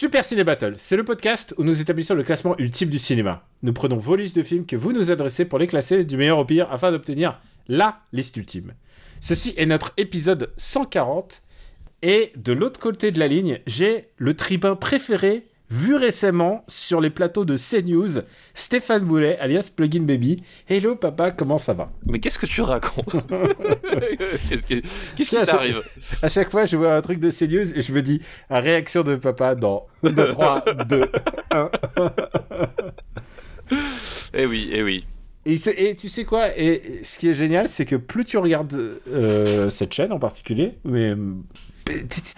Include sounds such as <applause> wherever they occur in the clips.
Super Ciné Battle, c'est le podcast où nous établissons le classement ultime du cinéma. Nous prenons vos listes de films que vous nous adressez pour les classer du meilleur au pire afin d'obtenir LA liste ultime. Ceci est notre épisode 140 et de l'autre côté de la ligne, j'ai le tribun préféré vu récemment sur les plateaux de CNews, Stéphane Boulet, alias Plugin Baby. Hello papa, comment ça va? Mais qu'est-ce que tu racontes? <laughs> Qu'est-ce qui chaque- t'arrive? À chaque fois, je vois un truc de CNews et je me dis, réaction de papa dans 3, 2, 1. Eh oui, eh oui. Et, tu sais quoi? Et ce qui est génial, c'est que plus tu regardes euh, cette chaîne en particulier, mais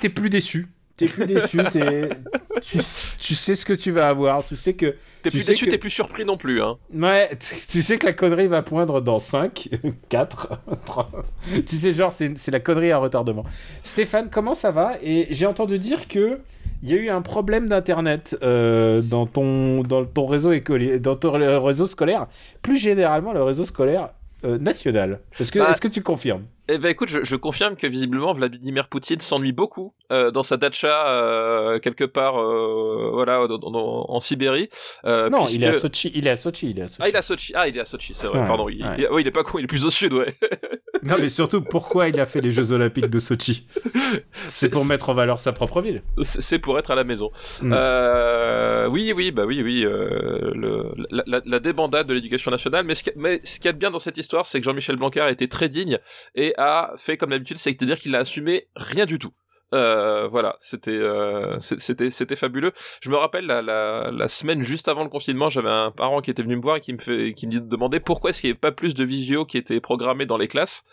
t'es plus déçu. T'es plus déçu. t'es- <laughs> tu, tu sais ce que tu vas avoir. Tu sais que. T'es plus déçu, que- t'es plus surpris non plus, hein. Ouais, tu sais que la connerie va poindre dans 5, 4, 3. Tu sais, genre, c'est c'est la connerie à retardement. Stéphane, comment ça va? Et j'ai entendu dire que. Il y a eu un problème d'internet euh, dans ton dans ton réseau écolier, dans ton réseau scolaire, plus généralement le réseau scolaire euh, national. Est-ce que Bah, est-ce que tu confirmes Eh ben écoute, je, je confirme que visiblement Vladimir Poutine s'ennuie beaucoup euh, dans sa datcha euh, quelque part, euh, voilà, dans- dans- en Sibérie. euh, Non, puisque- il est à Sochi. Il est à Sochi. Il est à Sochi. Ah, il est à Sochi. Ah, il est à Sochi, c'est vrai. Ouais, Pardon. Il, ouais. il- oui, il est pas con. Il est plus au sud, ouais. <laughs> Non, mais surtout, pourquoi il a fait les Jeux Olympiques de Sochi C'est pour mettre en valeur sa propre ville. C'est pour être à la maison. Mm. Euh, oui, oui, bah oui, oui. euh, le, la, la- la débandade de l'éducation nationale. Mais ce, qui, mais ce qu'il y a de bien dans cette histoire, c'est que Jean-Michel Blanquer a été très digne et a fait comme d'habitude, c'est-à-dire qu'il a assumé rien du tout. Euh, voilà, c'était euh, c'était c'était fabuleux. Je me rappelle la, la, la semaine juste avant le confinement, j'avais un parent qui était venu me voir et qui me fait qui me demandait pourquoi est-ce qu'il n'y avait pas plus de visio qui était programmé dans les classes.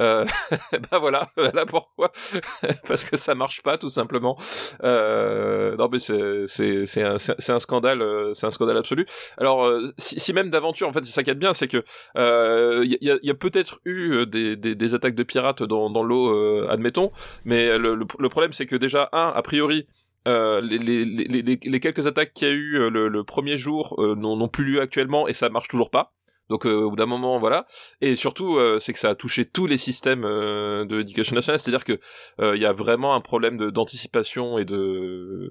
Euh, <laughs> ben voilà, <laughs> voilà pourquoi. <laughs> Parce que ça marche pas tout simplement. Euh, non mais c'est c'est c'est un scandale euh, c'est un scandale absolu. Alors euh, si, si même d'aventure en fait ça qui bien c'est que il y a, y a peut-être eu des, des des attaques de pirates dans dans l'eau admettons mais le, le, le problème c'est que déjà un a priori euh, les, quelques attaques qu'il y a eu euh, le, premier jour euh, n'ont plus lieu actuellement et ça marche toujours pas. Donc au bout d'un moment, voilà. Et surtout, c'est que ça a touché tous les systèmes de l'éducation nationale. C'est-à-dire que il y a vraiment un problème d'anticipation et de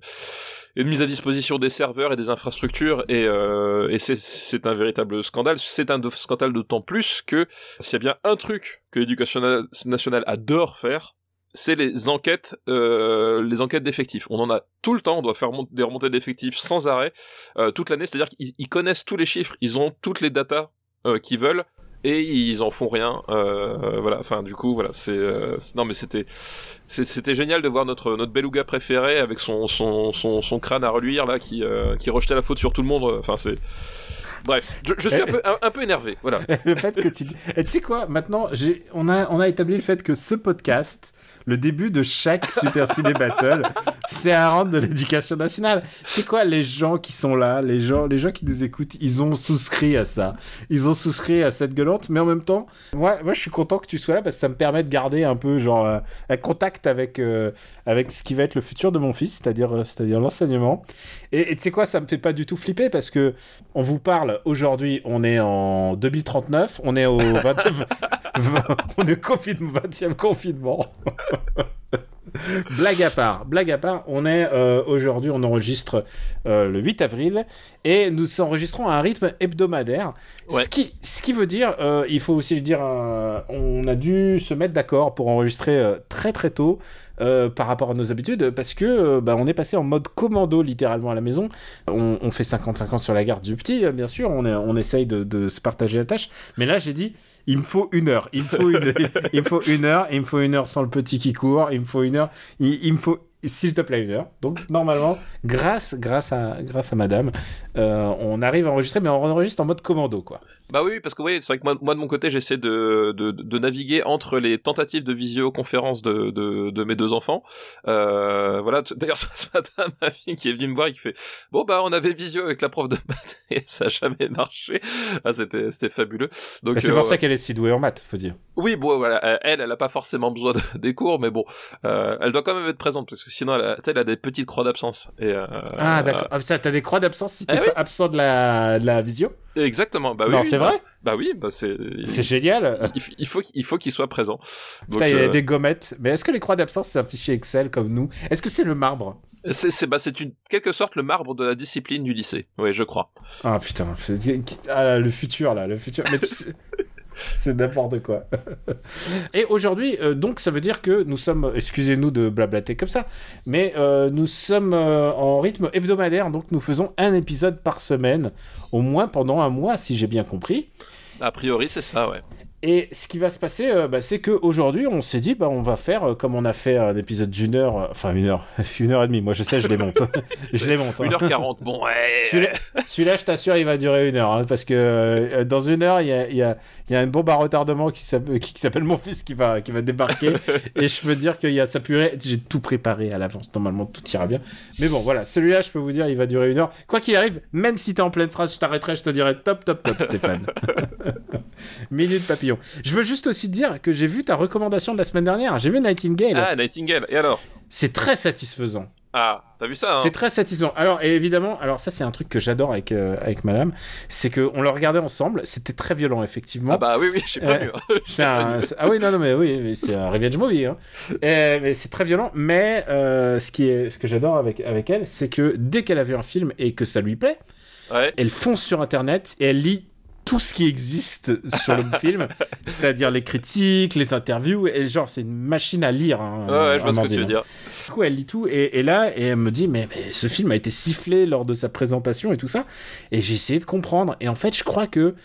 mise à disposition des serveurs et des infrastructures. Et, et c'est un véritable scandale. C'est un scandale d'autant plus que s'il y a bien un truc que l'éducation na- nationale adore faire, c'est les enquêtes, euh, les enquêtes d'effectifs. On en a tout le temps. On doit faire des remontées d'effectifs sans arrêt euh, toute l'année. C'est-à-dire qu'ils ils connaissent tous les chiffres, ils ont toutes les datas euh, qu'ils veulent et ils en font rien. Euh, voilà. Enfin, du coup, voilà. C'est euh, non, mais c'était c'était génial de voir notre notre beluga préféré avec son son son, son crâne à reluire là qui euh, qui rejetait la faute sur tout le monde. Enfin, c'est Bref, je, je suis un peu, un, un peu énervé, voilà. <laughs> le fait que tu tu sais quoi, maintenant, j'ai, on, a, on a établi le fait que ce podcast, le début de chaque Super Ciné Battle, c'est un rendre de l'éducation nationale. Sais quoi, les gens qui sont là, les gens, les gens qui nous écoutent, ils ont souscrit à ça. Ils ont souscrit à cette gueulante, mais en même temps, moi, moi je suis content que tu sois là parce que ça me permet de garder un peu, genre, un, un contact avec, euh, avec ce qui va être le futur de mon fils, c'est-à-dire, euh, l'enseignement. Et tu sais quoi, ça me fait pas du tout flipper parce que on vous parle aujourd'hui, on est en 2039, on est au 20... <laughs> on est au confine- 20e confinement. <laughs> blague à part, blague à part, on est euh, aujourd'hui, on enregistre euh, le 8 avril et nous enregistrons à un rythme hebdomadaire. Ouais. Ce, qui, ce qui veut dire, euh, il faut aussi le dire, on a dû se mettre d'accord pour enregistrer très très tôt. par rapport à nos habitudes, parce que bah, on est passé en mode commando littéralement à la maison. On, on fait 50-50 sur la garde du petit, bien sûr, on, est- on essaye de, de se partager la tâche. Mais là, j'ai dit, il me faut une heure. Il me faut une, <laughs> il me faut une heure. Il me faut une heure sans le petit qui court. Il me faut une heure. Il, il me faut s'il te plaît une heure. Donc normalement, grâce, grâce à, grâce à Madame, euh, on arrive à enregistrer, mais on enregistre en mode commando, quoi. Bah oui, parce que oui, c'est vrai que moi, moi de mon côté, j'essaie de, de, de naviguer entre les tentatives de visioconférence de, de, de mes deux enfants. Euh, voilà. D'ailleurs, <laughs> ce matin, ma fille qui est venue me voir et qui fait bon bah on avait visio avec la prof de maths <laughs> et ça a jamais marché. Ah, c'était c'était fabuleux. Donc Bah, c'est euh, pour ça qu'elle est si douée en maths, faut dire. Oui, bon, voilà, elle, elle a pas forcément besoin de- des cours, mais bon, euh, elle doit quand même être présente parce que sinon, elle a, elle a des petites croix d'absence. Euh, Ah, d'accord. Ah, T'as des croix d'absence si t'es Eh oui. absent de la, de la visio? Exactement. Bah oui. Non, c'est bah- vrai Bah oui, bah c'est. C'est génial. Il, il faut, il faut qu'il soit présent. Donc, Putain, il y a euh, des gommettes. Mais est-ce que les croix d'absence, c'est un fichier Excel comme nous? Est-ce que c'est le marbre? C'est, c'est, bah, c'est une quelque sorte le marbre de la discipline du lycée. Oui, je crois. Ah putain, ah, le futur là, le futur. Mais tu sais, <laughs> c'est n'importe quoi. <laughs> Et aujourd'hui, euh, donc ça veut dire que nous sommes, excusez-nous de blablater comme ça, mais euh, nous sommes euh, en rythme hebdomadaire, donc nous faisons un épisode par semaine, au moins pendant un mois, si j'ai bien compris. A priori, c'est ça, ouais. Et ce qui va se passer, euh, bah, c'est qu'aujourd'hui, on s'est dit, bah, on va faire euh, comme on a fait un épisode d'une heure, euh, enfin une heure, <laughs> une heure et demie. Moi, je sais, je les monte. <laughs> je les monte. hein. 1h40, bon, ouais. Celui-là, je t'assure, il va durer une heure. hein, parce que dans une heure, il y a, y, a, y a une bombe à retardement qui s'appelle, <laughs> qui s'appelle mon fils qui va, qui va débarquer. et je peux dire qu'il y a sa purée. J'ai tout préparé à l'avance. Normalement, tout ira bien. Mais bon, voilà. Celui-là, je peux vous dire, il va durer une heure. Quoi qu'il arrive, même si t'es en pleine phrase, je t'arrêterai, je te dirai top, top, top, Stéphane. <laughs> Minute papillon. Je veux juste aussi dire que j'ai vu ta recommandation de la semaine dernière. J'ai vu Nightingale. Ah, Nightingale. Et alors? C'est très satisfaisant. Ah, t'as vu ça, hein? C'est très satisfaisant. Alors, et évidemment, alors ça, c'est un truc que j'adore avec, euh, avec madame, c'est qu'on le regardait ensemble. C'était très violent, effectivement. Ah bah oui, oui, j'ai pas Ouais. vu. hein. <laughs> <laughs> Ah oui, non, non, mais oui, mais c'est un revenge movie. Hein. Euh, mais c'est très violent. Mais euh, ce, qui est, ce que j'adore avec, avec elle, c'est que dès qu'elle a vu un film et que ça lui plaît, Ouais. elle fonce sur Internet et elle lit tout ce qui existe sur le <laughs> film, c'est-à-dire les critiques, les interviews, et genre c'est une machine à lire. Hein, Ouais, ouais, je vois ce que tu veux dire. Du coup, elle lit tout et, et là, et elle me dit, mais, mais ce film a été sifflé lors de sa présentation et tout ça. Et j'ai essayé de comprendre. Et en fait, je crois que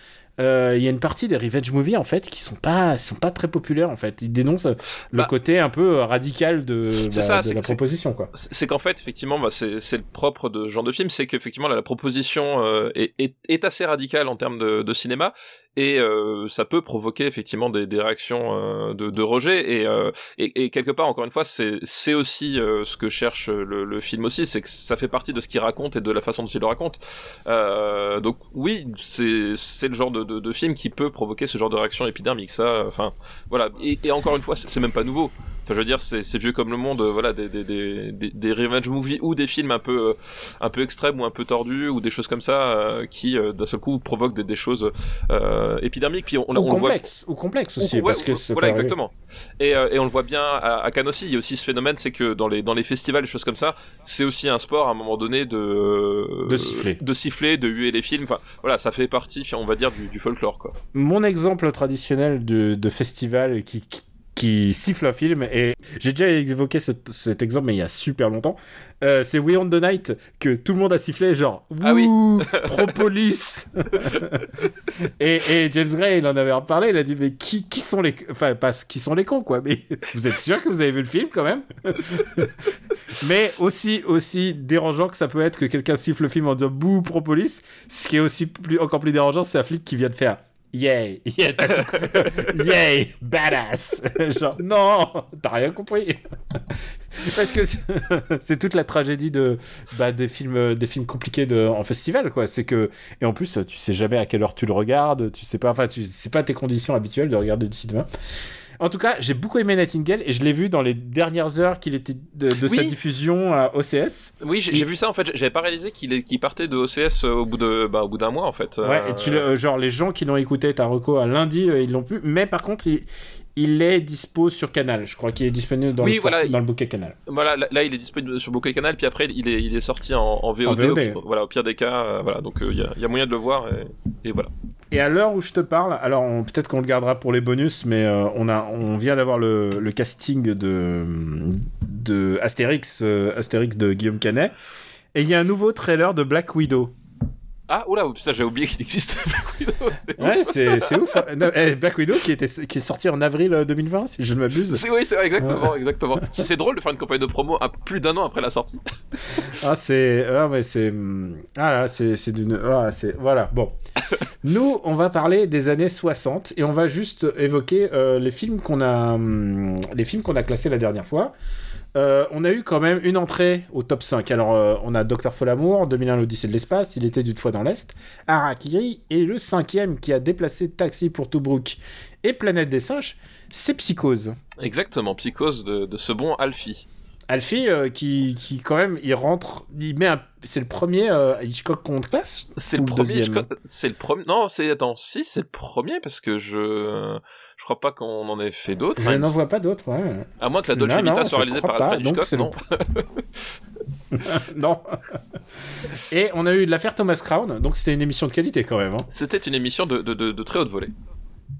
euh, il y a une partie des revenge movies en fait qui sont pas sont pas très populaires en fait. Ils dénoncent le Bah, côté un peu radical de, bah, ça, de la proposition quoi. C'est qu'en fait, effectivement, bah, c'est c'est le propre de ce genre de film, c'est qu'effectivement, la, la proposition euh, est, est, est assez radicale en termes de, de cinéma, et euh, ça peut provoquer effectivement des, des réactions euh, de, de rejet, et, euh, et, et quelque part, encore une fois, c'est c'est aussi euh, ce que cherche le, le film aussi, c'est que ça fait partie de ce qu'il raconte et de la façon dont il le raconte. Euh, donc oui, c'est le genre de, de, de film qui peut provoquer ce genre de réaction épidermique, ça, enfin, voilà. Et, et encore une fois, c'est même pas nouveau. Enfin, je veux dire, c'est c'est vieux comme le monde, voilà, des, des, des, des, des revenge movies ou des films un peu, euh, un peu extrêmes ou un peu tordus ou des choses comme ça euh, qui, euh, d'un seul coup, provoquent des, choses épidermiques. Puis on, on, Ou complexe, ou complexe aussi parce que voilà exactement. Et, et on le voit bien à, à Cannes aussi. Il y a aussi ce phénomène, c'est que dans les dans les festivals, les choses comme ça, c'est aussi un sport à un moment donné de De siffler. de siffler, de huer les films. Enfin, voilà, ça fait partie, on va dire, du, du folklore, quoi. Mon exemple traditionnel de, de festival qui, qui, qui siffle un film, et j'ai déjà évoqué ce- cet exemple, mais il y a super longtemps, euh, c'est We on the Night, que tout le monde a sifflé, genre, Ah oui. Propolis <laughs> <laughs> et, et James Gray, il en avait reparlé, il a dit, mais qui, qui sont les... Enfin, pas qui sont les cons, quoi, mais <laughs> vous êtes sûr que vous avez vu le film, quand même? Mais aussi, aussi dérangeant que ça peut être que quelqu'un siffle le film en disant bouh Propolis, ce qui est aussi plus, encore plus dérangeant, c'est un flic qui vient de faire yay, yeah, <laughs> yay, badass. <laughs> Genre non, t'as rien compris. Parce que c'est- c'est toute la tragédie de bah, des films, des films compliqués de, en festival, quoi. C'est que et en plus, tu sais jamais à quelle heure tu le regardes, tu sais pas, enfin, tu sais pas tes conditions habituelles de regarder du cinéma. En tout cas, j'ai beaucoup aimé Nightingale et je l'ai vu dans les dernières heures qu'il était de, de sa diffusion à OCS. Oui, j'ai vu ça en fait. J'avais pas réalisé qu'il partait de OCS euh, au bout de bah, au bout d'un mois en fait. Ouais, Euh, et tu, le- euh, genre les gens qui l'ont écouté ta reco à lundi, ils l'ont pu. Mais par contre, il, il est dispo sur Canal. Je crois qu'il est disponible dans, Oui, le, voilà, forfait- dans le bouquet Canal. Voilà, là, là, il est disponible sur de canaux, puis après il est il est sorti en, en VOD. En VOD. Au, pire- voilà, au pire des cas, euh, voilà. Donc il y, a, y a moyen de le voir et, et voilà. Et à l'heure où je te parle, alors peut-être qu'on le gardera pour les bonus, mais euh, on, a, on vient d'avoir le, le casting de, de Astérix, euh, Astérix de Guillaume Canet. Et il y a un nouveau trailer de Black Widow. Ah, oula, putain, j'ai oublié qu'il existait Black Widow. <laughs> Ouais, c'est ouf. hein. Non, eh, Black Widow qui, était, qui est sorti en avril euh, 2020, si je ne m'abuse. C'est- Oui, c'est exactement, exactement. C'est drôle de faire une campagne de promo à plus d'un an après la sortie. Ah, c'est. Ah, mais c'est. hum, Ah là, c'est c'est d'une. Ah, c'est. Voilà, bon. Nous, on va parler des années 60 et on va juste évoquer euh, les films qu'on a. hum, Les films qu'on a classés la dernière fois. Euh, on a eu quand même une entrée au top 5. Alors, euh, on a Docteur Folamour, 2001 l'Odyssée de l'espace, Il était d'une fois dans l'Est, Harakiri, et le cinquième qui a déplacé Taxi pour Tobruk et Planète des singes, c'est Psychose. Exactement, Psychose de, de ce bon Alfie. Alfie, euh, qui, qui quand même, il rentre, il met un... C'est le premier euh, Hitchcock qu'on classe? C'est le le premier. C'est le premier. Non, c'est attends, si c'est le premier parce que je je crois pas qu'on en ait fait d'autres. Je hein, n'en vois pas d'autres, ouais. À moins que la Dolce Non, Vita soit réalisée par Alfred Hitchcock, le- non <laughs> <laughs> non. Et on a eu l'affaire Thomas Crown, donc c'était une émission de qualité quand même. hein. C'était une émission de, de, de, de très haute volée.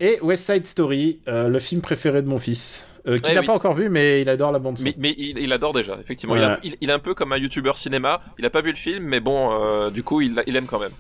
Et West Side Story, euh, le film préféré de mon fils, euh, qui n'a oui. pas encore vu, mais il adore la bande son. Mais, mais il, il adore déjà, effectivement. Il, il est un peu comme un youtubeur cinéma. Il a pas vu le film, mais bon, euh, du coup, il, il aime quand même.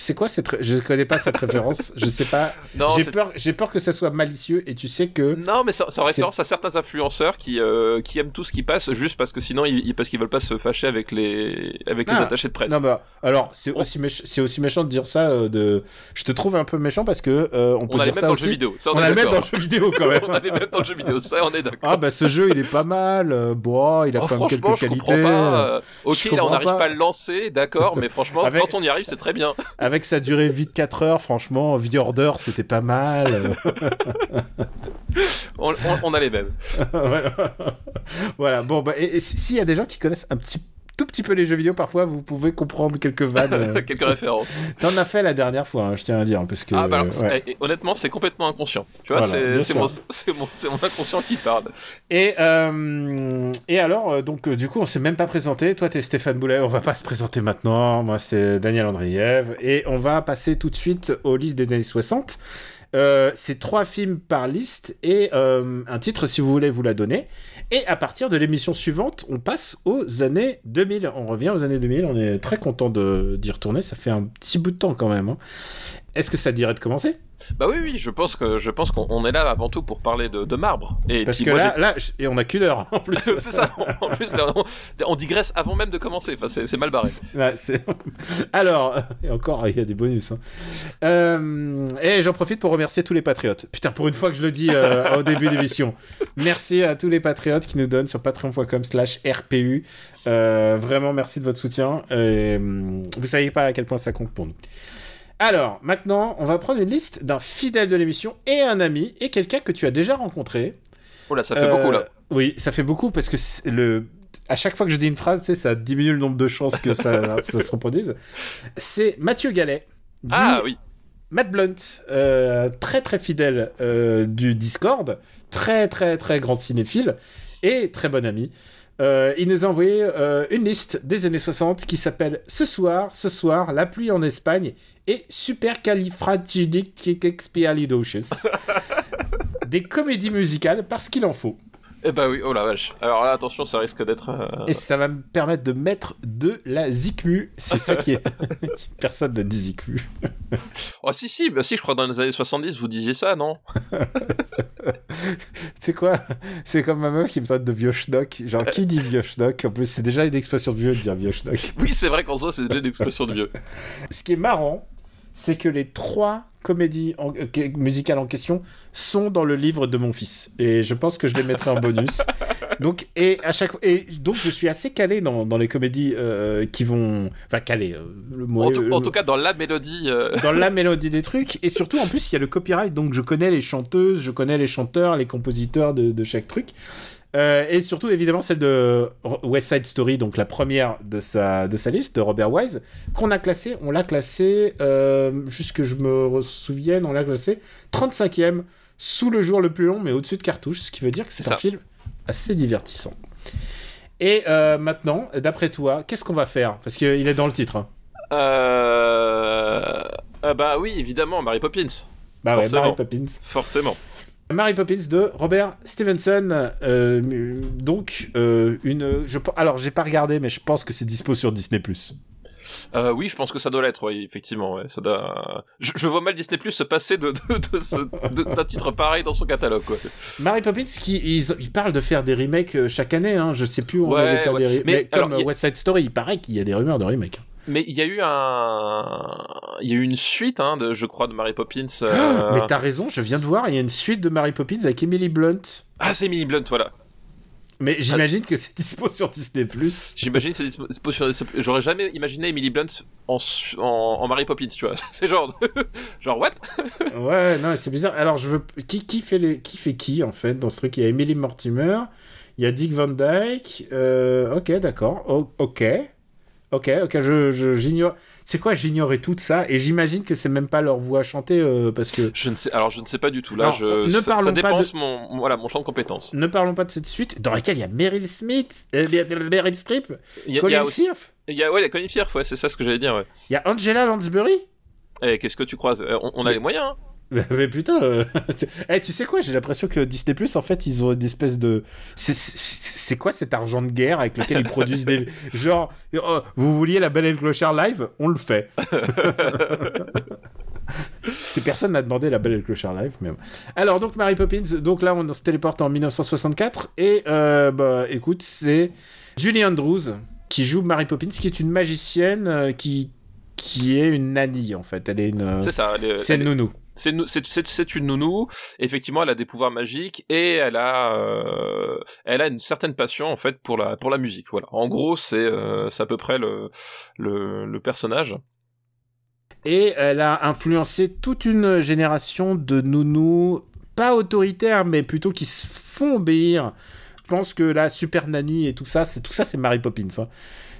C'est quoi cette... Je connais pas cette référence, je sais pas. <laughs> J'ai peur, j'ai peur que ça soit malicieux, et tu sais que... Non, mais ça, ça référence à certains influenceurs qui, euh, qui aiment tout ce qui passe juste parce que sinon, ils, parce qu'ils veulent pas se fâcher avec les, avec les Ah. attachés de presse. Non bah alors c'est On- aussi méch- c'est aussi méchant de dire ça euh, de je te trouve un peu méchant parce que euh, on peut on dire ça dans aussi le jeu vidéo. Ça, on, on a le même dans le jeu vidéo quand même <laughs> on a les mêmes dans le jeu vidéo. Ça, on est d'accord. ah bah ce jeu il est pas mal bon il a Oh, quand même quelques je qualités pas. ok, Je là, on n'arrive pas. pas. à le lancer, d'accord, mais <laughs> franchement, Avec- quand on y arrive, c'est très bien. Avec sa durée de 4 heures franchement The Order c'était pas mal <laughs> On, on- on a les mêmes. <laughs> voilà. voilà bon bah et, et si- s'il y a des gens qui connaissent un petit tout petit peu les jeux vidéo parfois vous pouvez comprendre quelques vannes <laughs> euh. Quelques références. t'en as fait la dernière fois hein, je tiens à dire parce que Ah, bah alors, ouais. c'est- et- honnêtement, c'est complètement inconscient. Tu vois, Voilà, c'est mon, inconscient qui parle. Et, euh, et alors, euh, donc, du coup, on s'est même pas présenté. Toi, t'es Stéphane Boulet. On va pas se présenter maintenant. Moi, c'est Daniel Andriev. Et on va passer tout de suite aux listes des années 60. Euh, c'est trois films par liste et euh, un titre si vous voulez vous la donner. Et à partir de l'émission suivante, on passe aux années 2000. On revient aux années 2000. On est très content d'y retourner. Ça fait un petit bout de temps quand même. hein. Est-ce que ça te dirait de commencer? Bah oui, oui, je pense que je pense qu'on on est là avant tout pour parler de, de marbre. Et Parce puis que moi, là, là, et on a qu'une heure en plus. <laughs> c'est ça. En plus, là, on, on digresse avant même de commencer. Enfin, c'est mal barré. <laughs> Alors, et encore, il y a des bonus. hein. Euh, et j'en profite pour remercier tous les patriotes. Putain, pour une fois que je le dis euh, au début de l'émission. Merci à tous les patriotes qui nous donnent sur patreon.com slash RPU. Euh, vraiment, merci de votre soutien. Et, hum, vous savez pas à quel point ça compte pour nous. Alors, maintenant, on va prendre une liste d'un fidèle de l'émission et un ami et quelqu'un que tu as déjà rencontré. Oh là, ça fait Euh, beaucoup là. Oui, ça fait beaucoup parce que le à chaque fois que je dis une phrase, ça diminue le nombre de chances que ça, <laughs> ça se reproduise. C'est Mathieu Gallet, dit Ah oui. Matt Blunt, euh, très très fidèle euh, du Discord, très très très grand cinéphile et très bon ami. Euh, il nous a envoyé euh, une liste des années 60 qui s'appelle Ce soir, ce soir, la pluie en Espagne et Supercalifragilisticexpialidocious. <laughs> des comédies musicales parce qu'il en faut. Eh bah oui. Oh la vache. Alors là, attention, ça risque d'être. euh, Et ça va me permettre de mettre de la zikmu. C'est ça qui est. <laughs> Personne ne dit zikmu. <laughs> Oh si si, bah si, je crois que dans les années 70, vous disiez ça, non? C'est quoi? C'est comme ma meuf qui me traite de vieux schnock. Genre, qui dit vieux schnock En plus, c'est déjà une expression de vieux de dire vieux schnock. Oui, c'est vrai qu'en soi, c'est déjà une expression de vieux. Ce qui est marrant, c'est que les trois comédies en- euh, musicales en question sont dans le livre de mon fils. Et je pense que je les mettrai en bonus. <laughs> Donc, et à chaque et donc je suis assez calé dans, dans les comédies euh, qui vont. Enfin, calé. euh, le mot En tout, en tout cas, dans la mélodie. <laughs> dans la mélodie des trucs et surtout en plus il y a le copyright donc je connais les chanteuses je connais les chanteurs les compositeurs de, de chaque truc Euh, et surtout évidemment celle de West Side Story donc la première de sa de sa liste de Robert Wise qu'on a classé on l'a classé euh, juste que je me souvienne on l'a classé 35e sous le jour le plus long mais au-dessus de cartouche ce qui veut dire que c'est un film assez divertissant et euh, maintenant d'après toi qu'est-ce qu'on va faire? Parce qu'il est dans le titre hein. Euh... ah bah oui, évidemment, Mary Poppins. bah ouais Forcément. Mary Poppins Forcément. Mary Poppins de Robert Stevenson. euh, donc, euh, une. Je, alors, j'ai pas regardé, mais je pense que c'est dispo sur Disney. Euh, oui, je pense que ça doit l'être, oui, effectivement. Ouais, ça doit... je, je vois mal Disney Plus se passer de, de, de ce- de- d'un titre pareil dans son catalogue. Quoi. Mary Poppins, qui, ils, ils parlent de faire des remakes chaque année, hein. je sais plus où on Ouais, ouais. des re- Mais mais comme alors, y- West Side Story, il paraît qu'il y a des rumeurs de remake. Mais il y a eu un, il y a eu une suite, hein, de, je crois, de Mary Poppins. euh, Mais t'as raison, je viens de voir, il y a une suite de Mary Poppins avec Emily Blunt. Ah, c'est Emily Blunt, voilà. Mais j'imagine que c'est dispo sur Disney+. J'imagine, c'est dispo- sur- j'aurais jamais imaginé Emily Blunt en, en, en Mary Poppins, tu vois. <laughs> C'est genre, <laughs> genre what? <laughs> Ouais, non, c'est bizarre. Alors, je veux. Qui, qui, fait les... qui fait qui, en fait, dans ce truc? Il y a Emily Mortimer, il y a Dick Van Dyke. euh, Ok, d'accord. Ok. Ok, ok, je, j'ignore. C'est quoi, j'ignorais tout ça? Et j'imagine que c'est même pas leur voix chantée euh, parce que. Je ne sais, alors je ne sais pas du tout. Là, Non, je, ne ça, ça parlons pas dépense de- mon, voilà, mon champ de compétences. Ne parlons pas de cette suite dans laquelle il y a Meryl Smith, euh, Meryl Streep, Il y a, Colin aussi, Firth, il y a, ouais, Colin Firth, ouais, c'est ça ce que j'allais dire, ouais. il y a Angela Lansbury. Eh, qu'est-ce que tu crois on, on a les moyens, hein. <laughs> Mais, putain, euh, <laughs> c'est- eh, tu sais quoi J'ai l'impression que Disney Plus, en fait, ils ont une espèce de. C'est- quoi cet argent de guerre avec lequel ils produisent des. <laughs> Genre, oh, vous vouliez la Belle et le Clochard live On le fait. Si personne n'a demandé la Belle et le Clochard live, mais. Alors donc Mary Poppins, donc là on se téléporte en 1964 et euh, bah écoute c'est Julie Andrews qui joue Mary Poppins, qui est une magicienne euh, qui qui est une nanny en fait. Elle est une. euh, C'est ça. elle est- c'est est- nounou. C'est une nounou. Effectivement, elle a des pouvoirs magiques et elle a, euh, elle a une certaine passion en fait pour la pour la musique. Voilà. En gros, c'est euh, à peu près le le, le personnage. Et elle a influencé toute une génération de nounous, pas autoritaires, mais plutôt qui se font obéir. Je pense que la Super Nanny et tout ça, c'est tout ça, c'est Mary Poppins. hein.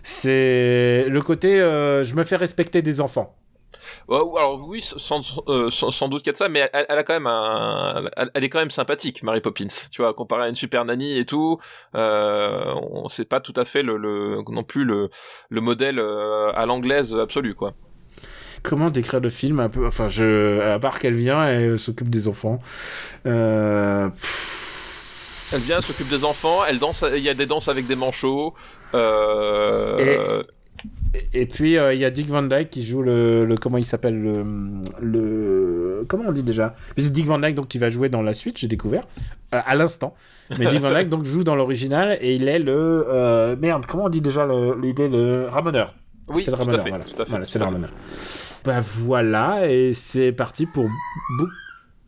C'est le côté, euh, je me fais respecter des enfants. Alors oui, sans, euh, sans, sans doute qu'il y a de ça, mais elle, elle a quand même un, elle, elle est quand même sympathique, Mary Poppins. Tu vois, comparé à une super nanny et tout, euh, on sait pas tout à fait le, le non plus le, le modèle euh, à l'anglaise absolue quoi. Comment décrire le film un peu Enfin, je, à part qu'elle vient et s'occupe des enfants. Euh, Elle vient, s'occupe des enfants, elle danse, il y a des danses avec des manchots. Euh, Et puis euh, il y a Dick Van Dyke qui joue le, le- comment il s'appelle le, le comment on dit déjà? C'est Dick Van Dyke donc qui va jouer dans la suite j'ai découvert euh, à l'instant. Mais Dick Van Dyke donc joue dans l'original et il est le euh, merde comment on dit déjà le, le- le ramoneur oui, c'est le ramoneur voilà, Voilà, c'est le ramoneur bah voilà et c'est parti pour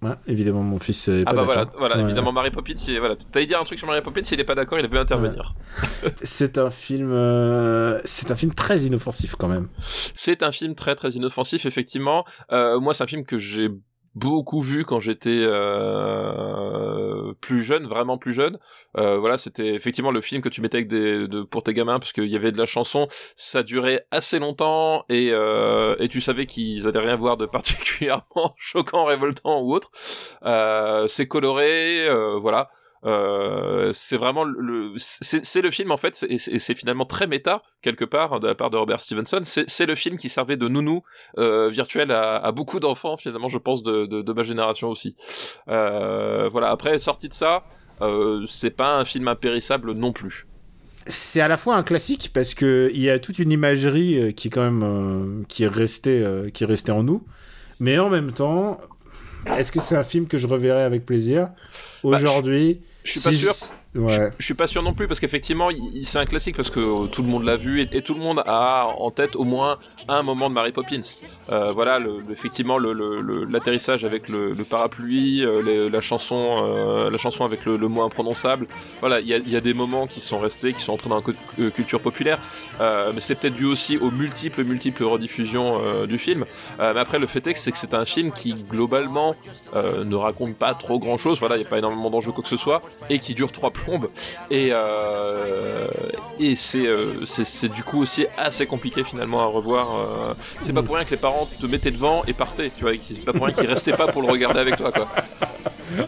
Ouais, évidemment mon fils est Ah pas bah voilà, voilà, Ouais. évidemment Mary Poppins, il est, voilà, t'allais dire un truc sur Mary Poppins, il est pas d'accord, il veut intervenir. <laughs> c'est un film euh, c'est un film très inoffensif quand même C'est un film très très inoffensif, effectivement. Euh, moi, c'est un film que j'ai beaucoup vu quand j'étais euh, plus jeune, vraiment plus jeune. Euh, voilà, c'était effectivement le film que tu mettais avec des, de, pour tes gamins parce qu'il y avait de la chanson. Ça durait assez longtemps et, euh, et tu savais qu'ils allaient rien voir de <laughs> particulièrement choquant, révoltant ou autre. Euh, c'est coloré, euh, voilà. Euh, c'est vraiment le, c'est le film en fait et c'est finalement très méta quelque part de la part de Robert Stevenson. C'est le film qui servait de nounou euh, virtuel à, à beaucoup d'enfants finalement je pense de, de, de ma génération aussi. Euh, voilà après sorti de ça euh, c'est pas un film impérissable non plus. C'est à la fois un classique parce que il y a toute une imagerie qui est quand même euh, qui est restée euh, qui est restée en nous, mais en même temps, est-ce que c'est un film que je reverrai avec plaisir? Aujourd'hui je suis pas sûr Ouais. Je suis pas sûr non plus parce qu'effectivement, c'est un classique parce que euh, tout le monde l'a vu et, et tout le monde a en tête au moins un moment de Mary Poppins. Euh, voilà, le, effectivement, le- le- le- l'atterrissage avec le, parapluie, euh, les- la chanson, euh, la chanson avec le, mot imprononçable. Voilà, il y a, y des moments qui sont restés, qui sont entrés dans la cu- culture populaire. Euh, mais c'est peut-être dû aussi aux multiples, multiples rediffusions du film. Mais après, le fait est que c'est un film qui globalement ne raconte pas trop grand-chose. Voilà, il n'y a pas énormément d'enjeux quoi que ce soit et qui dure trois Et, euh, et c'est, euh, c'est, du coup aussi assez compliqué finalement à revoir. euh. c'est pas pour rien que les parents te mettaient devant et partaient, tu vois. C'est pas pour rien qu'ils restaient pas pour le regarder avec toi, quoi.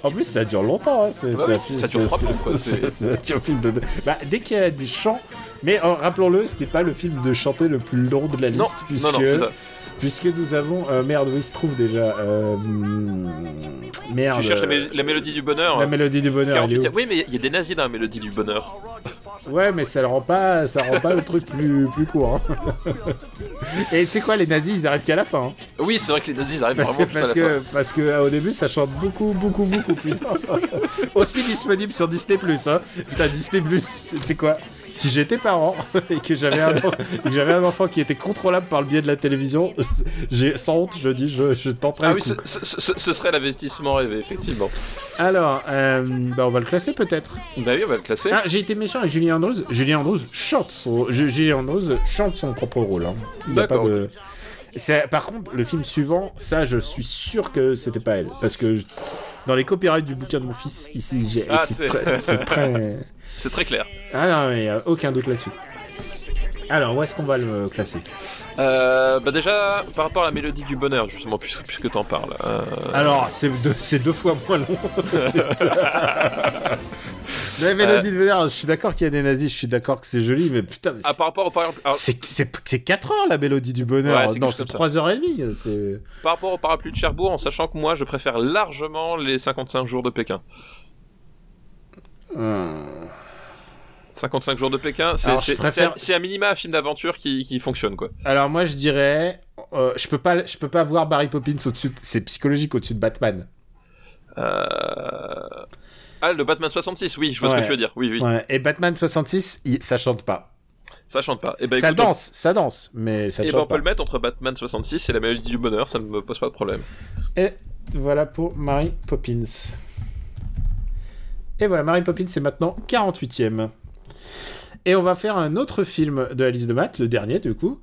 En plus, ça dure longtemps. Hein. c'est- Ouais, c'est ça dure trois quoi, c'est- film de. Bah, dès qu'il y a des chants, mais rappelons-le, ce n'est pas le film de chanter le plus long de la liste Non, puisque non, non. Puisque nous avons euh, merde où il se trouve déjà euh, merde. Tu cherches la, mé- la mélodie du bonheur. la mélodie du bonheur. elle est 48 où Oui, mais il y a des nazis dans la mélodie du bonheur. <laughs> Ouais, mais ça le rend pas, ça rend pas le truc plus, plus court. hein. <laughs> Et tu sais quoi, les nazis, ils arrivent qu'à la fin. hein. Oui, c'est vrai que les nazis ils arrivent Parce que, tout à parce, la fin. que, parce que euh, au début, ça chante beaucoup, beaucoup, beaucoup. Putain. <laughs> Aussi disponible sur Disney Plus. Hein. Putain, Disney Plus, tu sais quoi Si j'étais parent <laughs> et que j'avais un, enfant qui était contrôlable par le biais de la télévision, sans honte, je dis, je, je tenterais Ah le oui, coup. ce, ce- ce- ce serait l'investissement rêvé, effectivement. Alors, euh, bah, on va le classer peut-être. Bah oui, on va le classer. Ah, j'ai été méchant avec Julien Andrews. Julien Andrews chante son, Ju- Julien Andrews chante son propre rôle. Hein. Il y a pas D'accord, de. C'est- Par contre, le film suivant, ça, je suis sûr que c'était pas elle, parce que je- dans les copyrights du bouquin de mon fils, ici, j'ai- Ah, c'est c'est- très, <laughs> c'est très- clair. Ah non, mais euh, aucun doute là-dessus. Alors, où est-ce qu'on va le classer Euh, bah déjà, par rapport à la mélodie du bonheur, justement, puisque, puisque t'en parles. euh, Alors, c'est deux, c'est deux fois moins long. <laughs> La mélodie de Vénère, je suis d'accord qu'il y a des nazis, je suis d'accord que c'est joli, mais putain, mais Ah, par rapport au par, alors, c'est- c'est c'est 4 heures la mélodie du bonheur. Ouais, c'est non, quelque c'est chose comme 3 heures et demie. C'est... par rapport au parapluie de Cherbourg, en sachant que moi, je préfère largement les 55 jours de Pékin. 55 jours de Pékin, c'est préfère- un minima un film d'aventure qui, qui fonctionne, quoi. Alors moi je dirais, euh, je peux pas, je peux pas voir Barry Poppins au-dessus. de- C'est psychologique au-dessus de Batman. Euh... Ah, le Batman 66, oui, je vois ce Ouais. que tu veux dire. Oui, oui, Ouais. Et Batman 66, il- ça chante pas. ça chante pas. Et ben, ça écoute, danse, ça danse, mais ça Et ne ben, on chante peut pas. le mettre entre Batman 66 et la mélodie du bonheur, ça ne me pose pas de problème. Et voilà pour Mary Poppins. Et voilà, Mary Poppins c'est maintenant 48ème. Et on va faire un autre film de la liste de maths, le dernier du coup.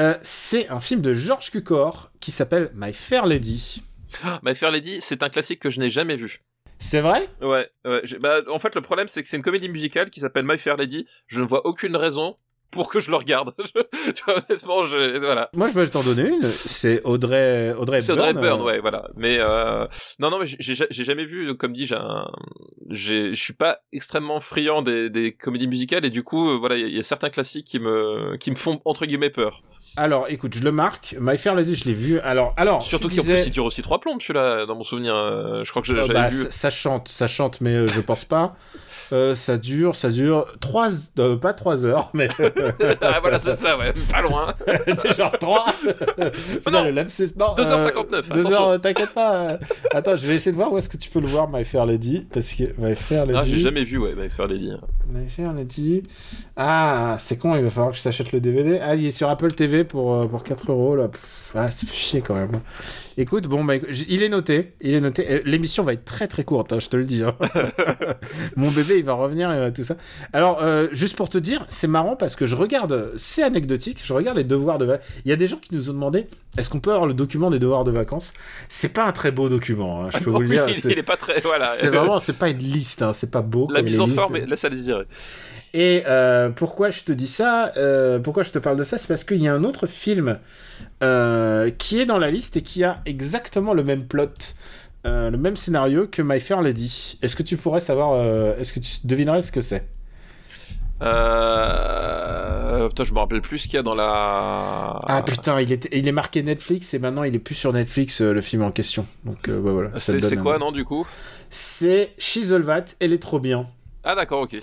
Euh, c'est un film de George Cukor qui s'appelle My Fair Lady. <gasps> My Fair Lady, c'est un classique que je n'ai jamais vu. C'est vrai? Ouais, Bah, en fait, le problème, c'est que c'est une comédie musicale qui s'appelle My Fair Lady. Je ne vois aucune raison pour que je le regarde. <laughs> tu vois, honnêtement, je... voilà. Moi je vais t'en donner une. C'est Audrey, Audrey C'est Audrey Hepburn, euh, ouais, voilà. Mais euh... non, non, mais j'ai- jamais vu. Comme dit, j'ai je suis pas extrêmement friand des, des comédies musicales et du coup, euh, voilà, il y, a- il y a certains classiques qui me qui me font entre guillemets peur. Alors, écoute, je le marque. My Fair Lady, je l'ai vu. Alors, alors. Surtout qu'en disais- plus, il dure aussi trois plombes, celui-là, dans mon souvenir. euh, je crois que je- j'avais bah, vu. ça, ça chante, ça chante, mais je pense pas. Euh, ça dure, ça dure trois, euh, pas trois heures, mais <laughs> ah, voilà, c'est ça, ouais, pas loin. <laughs> c'est genre trois. Putain, non, le lapsus, non. 2h59, Deux attention. heures, euh, t'inquiète pas. euh. Attends, je vais essayer de voir où est-ce que tu peux le voir, My Fair Lady, parce que My Fair Lady. Ah, j'ai jamais vu, ouais, My Fair Lady. My Fair Lady. Ah, c'est con, il va falloir que je t'achète le DVD. Ah, il est sur Apple TV pour, euh, pour 4 euros, là. Pff, ah, ça fait chier quand même. Écoute, bon, bah, il est noté. Il est noté. Euh, L'émission va être très très courte, hein, je te le dis. hein. <laughs> Mon bébé, il va revenir et tout ça. Alors, euh, juste pour te dire, c'est marrant parce que je regarde, c'est anecdotique, je regarde les devoirs de vacances. Il y a des gens qui nous ont demandé est-ce qu'on peut avoir le document des devoirs de vacances? C'est pas un très beau document, hein, je peux vous le dire. il, il est pas très. Voilà. C'est vraiment, c'est pas une liste, hein, c'est pas beau. La comme mise en forme laisse à désirer. Et euh, pourquoi je te dis ça euh, Pourquoi je te parle de ça C'est parce qu'il y a un autre film euh, qui est dans la liste et qui a exactement le même plot, le même scénario que My Fair Lady. Est-ce que tu pourrais savoir Est-ce que tu devinerais ce que c'est? Euh... Putain, je me rappelle plus ce qu'il y a dans la. Ah putain, il est, il est marqué Netflix et maintenant il est plus sur Netflix le film en question. Donc euh, bah, voilà. C'est un- quoi, non, du coup? C'est Shizelvat, elle est trop bien. Ah, d'accord, ok.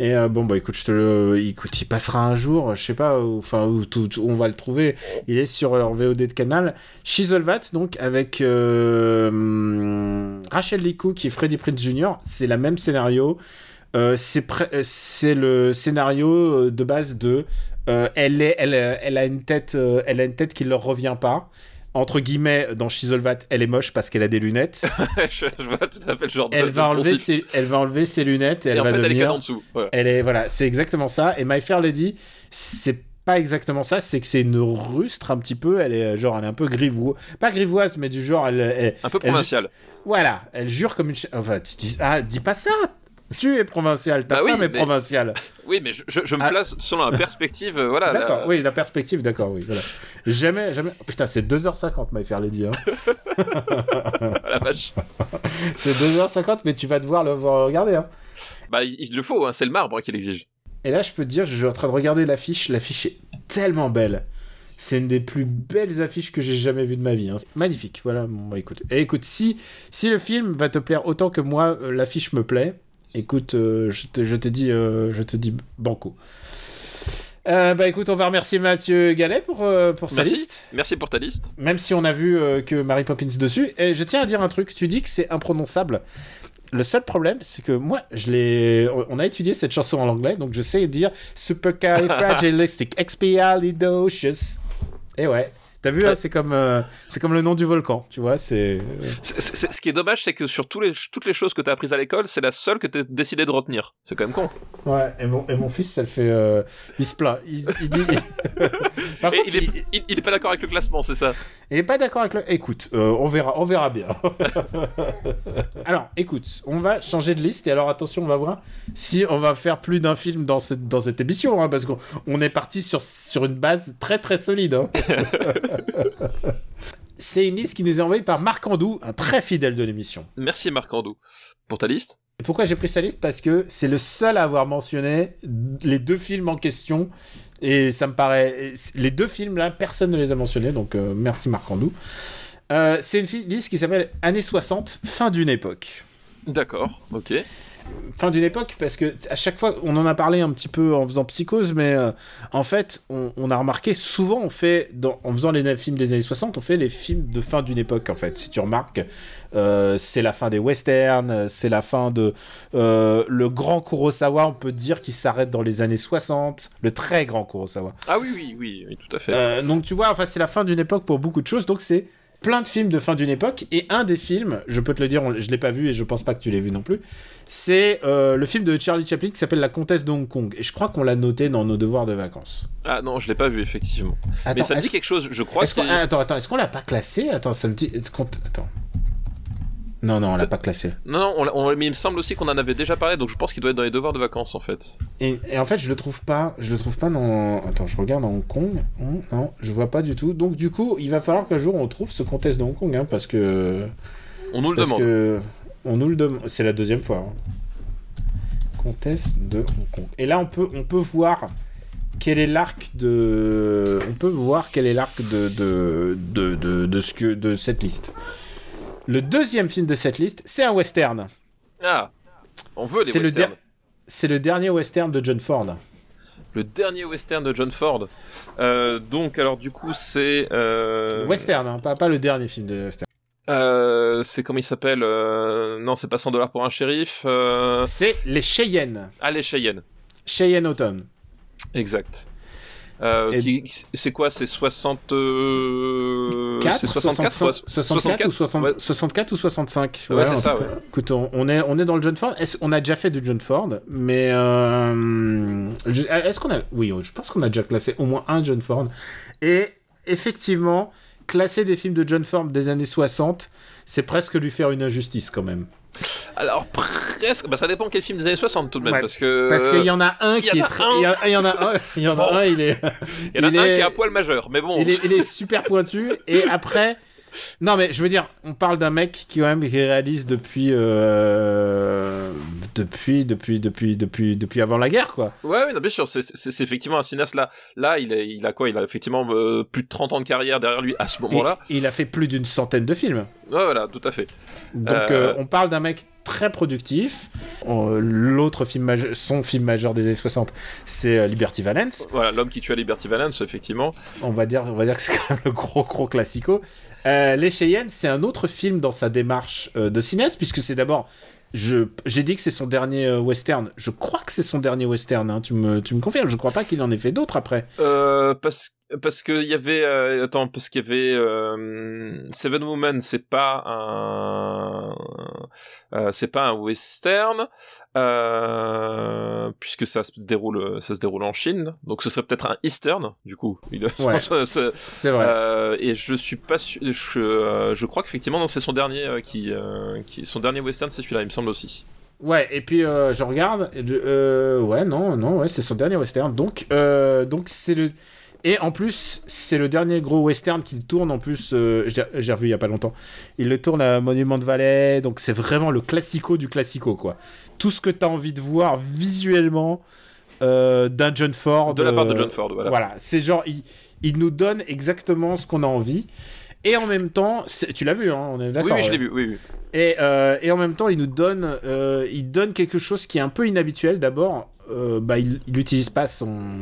Et euh, bon bah écoute, je te le, écoute, il passera un jour, je sais pas, enfin où, où on va le trouver. Il est sur leur VOD de canal. Shizelvat donc avec euh, Rachel Liku qui est Freddie Prinze Jr. C'est la même scénario. Euh, c'est euh, le scénario euh, de base de euh, elle est elle, euh, elle a une tête euh, elle a une tête qui leur revient pas. Entre guillemets, dans Shizelvat, elle est moche parce qu'elle a des lunettes. <laughs> je, je vois tout à fait le genre de. Elle de va enlever ses, elle va enlever ses lunettes et elle en va fait, elle est devenir. qu'en dessous. Voilà. Elle est voilà, c'est exactement ça. Et My Fair Lady, c'est pas exactement ça. C'est que c'est une rustre un petit peu. Elle est genre, elle est un peu grivoise, pas grivoise, mais du genre, elle, elle- Un peu elle- provincial. voilà, elle jure comme une. Enfin, tu dis, ah, dis pas ça. Tu es provincial, ta Bah oui, femme est mais- provinciale. <laughs> Oui, mais je, je, je me Ah. place selon la perspective. euh, voilà. D'accord, la- oui, la perspective, d'accord, oui, voilà. Jamais, jamais. oh, putain, c'est 2h50, My Fair Lady. Hein. <laughs> la vache. <laughs> c'est 2h50, mais tu vas devoir le voir regarder. Hein. Bah, il, il le faut, hein, c'est le marbre qu'il exige. Et là, je peux te dire, je suis en train de regarder l'affiche. L'affiche est tellement belle. C'est une des plus belles affiches que j'ai jamais vues de ma vie. hein. Magnifique. Voilà, bon, bah, écoute. Et écoute, si, si le film va te plaire autant que moi, euh, l'affiche me plaît, écoute, euh, je, te, je te dis, euh, je te dis banco. Euh, bah écoute, on va remercier Mathieu Gallet pour, pour sa Merci. liste. Merci pour ta liste. Même si on a vu que Mary Poppins dessus. Et je tiens à dire un truc, tu dis que c'est imprononçable. Le seul problème, c'est que moi, je l'ai. On a étudié cette chanson en anglais, donc je sais dire supercalifragilisticexpialidocious. <laughs> Et ouais. T'as vu, là, c'est comme, euh, c'est comme le nom du volcan, tu vois, c'est... Ce qui est dommage, c'est que sur tous les, toutes les choses que t'as apprises à l'école, c'est la seule que t'as décidé de retenir. C'est quand même con. Ouais, et mon, et mon fils, ça le fait... euh, il se plaint. Il, il dit... <laughs> Par Et contre, il, est, il, il- il est pas d'accord avec le classement, c'est ça il est pas d'accord avec le... Écoute, euh, on verra, on verra bien. <laughs> alors, écoute, on va changer de liste, et alors attention, on va voir si on va faire plus d'un film dans cette, dans cette émission, hein, parce qu'on on est parti sur, sur une base très très solide. hein. <laughs> <laughs> C'est une liste qui nous est envoyée par Marc Andou, un très fidèle de l'émission. Merci Marc Andou. Pour ta liste Et pourquoi j'ai pris sa liste? Parce que c'est le seul à avoir mentionné les deux films en question. Et ça me paraît. Les deux films là, personne ne les a mentionnés. Donc euh, merci Marc Andou. Euh, c'est une liste qui s'appelle Années 60, fin d'une époque. D'accord, ok. Fin d'une époque, parce que à chaque fois, on en a parlé un petit peu en faisant psychose, mais euh, en fait, on, on a remarqué, souvent on fait, dans- en faisant les films des années 60, on fait les films de fin d'une époque, en fait. Si tu remarques, euh, c'est la fin des westerns, c'est la fin de. euh, le grand Kurosawa, on peut dire qu'il s'arrête dans les années 60, le très grand Kurosawa. Ah oui, oui, oui, oui, tout à fait. Donc tu vois, enfin, c'est la fin d'une époque pour beaucoup de choses, donc c'est plein de films de fin d'une époque, et un des films, je peux te le dire, on- je l'ai pas vu et je pense pas que tu l'aies vu non plus, c'est euh, le film de Charlie Chaplin qui s'appelle La Comtesse de Hong Kong, et je crois qu'on l'a noté dans nos devoirs de vacances. Ah non, je l'ai pas vu, effectivement. Mais ça me dit quelque chose, je crois que qu'on- ah, attends, attends, est-ce qu'on l'a pas classé? Attends, ça me dit... Attends. Non, non, on l'a pas classé. Non, non, on, on- mais il me semble aussi qu'on en avait déjà parlé, donc je pense qu'il doit être dans les devoirs de vacances, en fait. Et, et en fait, je le trouve pas. Je le trouve pas dans. Attends, je regarde en Hong Kong. Hum, Non, je vois pas du tout. Donc, du coup, il va falloir qu'un jour on trouve ce comtesse de Hong Kong, hein, parce que. On nous le Parce demande. que on nous le demande. C'est la deuxième fois. hein. Comtesse de Hong Kong. Et là, on peut, on peut voir quel est l'arc de. On peut voir quel est l'arc de de, de, de, de ce que de cette liste. Le deuxième film de cette liste, c'est un western. Ah On veut le, westerns. c'est le dernier western de John Ford. Le dernier western de John Ford. Euh, donc, alors, du coup, c'est... Euh... Western, hein, pas, pas le dernier film de western. Euh, c'est comment il s'appelle Non, c'est pas 100 dollars pour un shérif. C'est les Cheyennes. Ah, les Cheyennes. Cheyenne Autumn. Exact. Euh, c'est quoi C'est 60... euh, 4, C'est 64 65, 64, ou 60 Ouais. 64 ou 65 Ouais, c'est ça, ouais. Écoute, on, on est, on est dans le John Ford. On a déjà fait du John Ford, mais euh, est-ce qu'on a... Oui, je pense qu'on a déjà classé au moins un John Ford. Et effectivement, classer des films de John Ford des années 60, c'est presque lui faire une injustice quand même. Alors, presque... Bah, ça dépend quel film des années 60, tout de même, Ouais, parce que... Parce qu'il y en a un qui est très... Il y, en a un, il y en a un, il est... <laughs> Il y en a un qui est à poil majeur, mais bon... il est, il est super pointu et après non mais je veux dire on parle d'un mec qui quand même qui réalise depuis euh, depuis depuis depuis depuis depuis avant la guerre quoi Ouais, ouais, non, bien sûr, c'est- effectivement un cinéaste là. Là, il, a quoi? Il a effectivement euh, plus de 30 ans de carrière derrière lui à ce moment-là. Il a fait plus d'une centaine de films Ouais, voilà, tout à fait. donc euh, on parle d'un mec très productif. Euh, l'autre film majeur, son film majeur des années 60 c'est euh, Liberty Valance Voilà, l'homme qui tue à Liberty Valance, effectivement. on va dire on va dire que c'est <laughs> quand même le gros gros classico. Euh, Les Cheyennes c'est un autre film dans sa démarche euh, de cinéaste puisque c'est d'abord j'ai dit que c'est son dernier euh, western. Je crois que c'est son dernier western hein. tu me tu me confirmes. Je crois pas qu'il en ait fait d'autres après. Euh, parce parce que y avait euh, attends parce qu'il y avait Seven Women c'est pas un euh, c'est pas un western euh, puisque ça se déroule ça se déroule en Chine donc ce serait peut-être un eastern du coup <laughs> Ouais. <laughs> c'est- vrai Euh, et je suis pas sûr je, je crois qu'effectivement c'est son dernier qui, qui son dernier western c'est celui-là il me semble aussi Ouais, et puis je regarde. ouais, non, non, ouais, c'est son dernier western. Donc, donc c'est le. Et en plus, c'est le dernier gros western qu'il tourne. En plus, euh, j'ai revu il y a pas longtemps. Il le tourne à Monument de Valley. Donc, c'est vraiment le classico du classico, quoi. Tout ce que tu as envie de voir visuellement euh, d'un John Ford. de la part de euh, John Ford voilà, Voilà, c'est genre, il, il nous donne exactement ce qu'on a envie. Et en même temps, tu l'as vu, hein, on est Oui, d'accord. oui, je ouais. l'ai vu. Oui, oui. Et, euh, et en même temps, il nous donne, il donne quelque chose qui est un peu inhabituel. D'abord, bah, il n'utilise pas son.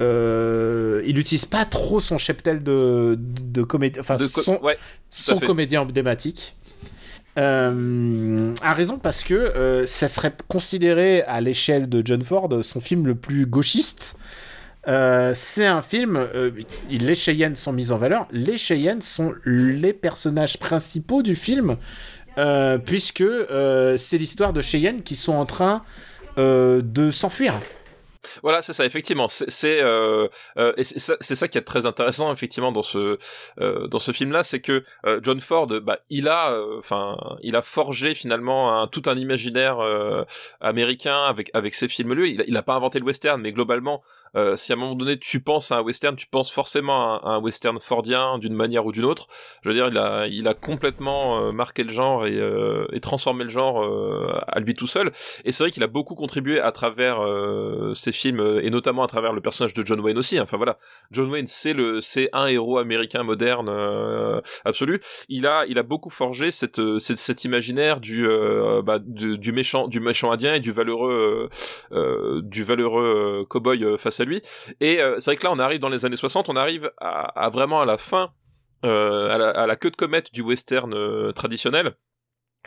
Euh, il n'utilise pas trop son cheptel de, de, comédien. Enfin, co- son, ouais. son fait. comédien emblématique. Euh, a raison parce que euh, ça serait considéré à l'échelle de John Ford son film le plus gauchiste. Euh, c'est un film, euh, les Cheyennes sont mises en valeur. Les Cheyennes sont les personnages principaux du film, euh, puisque c'est l'histoire de Cheyennes qui sont en train de s'enfuir. Voilà, c'est ça, effectivement. Euh, euh, c'est ça, qui est très intéressant, effectivement, dans ce euh, ce film-là, c'est que John Ford, il a, il a forgé finalement tout un imaginaire américain avec avec ses films. Lui, il a, il a pas inventé le western, mais globalement, si à un moment donné tu penses à un western, tu penses forcément à un, western fordien d'une manière ou d'une autre. Je veux dire, il a il a complètement marqué le genre et, et transformé le genre à lui tout seul. Et c'est vrai qu'il a beaucoup contribué à travers ses films euh, et notamment à travers le personnage de John Wayne aussi. Enfin voilà, John Wayne c'est le c'est un héros américain moderne euh, absolu. Il a il a beaucoup forgé cette euh, cette, cet imaginaire du bah, du, méchant du méchant indien et du valeureux euh, du valeureux cowboy face à lui. Et c'est vrai que là on arrive dans les années 60, on arrive à, vraiment à la fin. à, la, queue de comète du western traditionnel,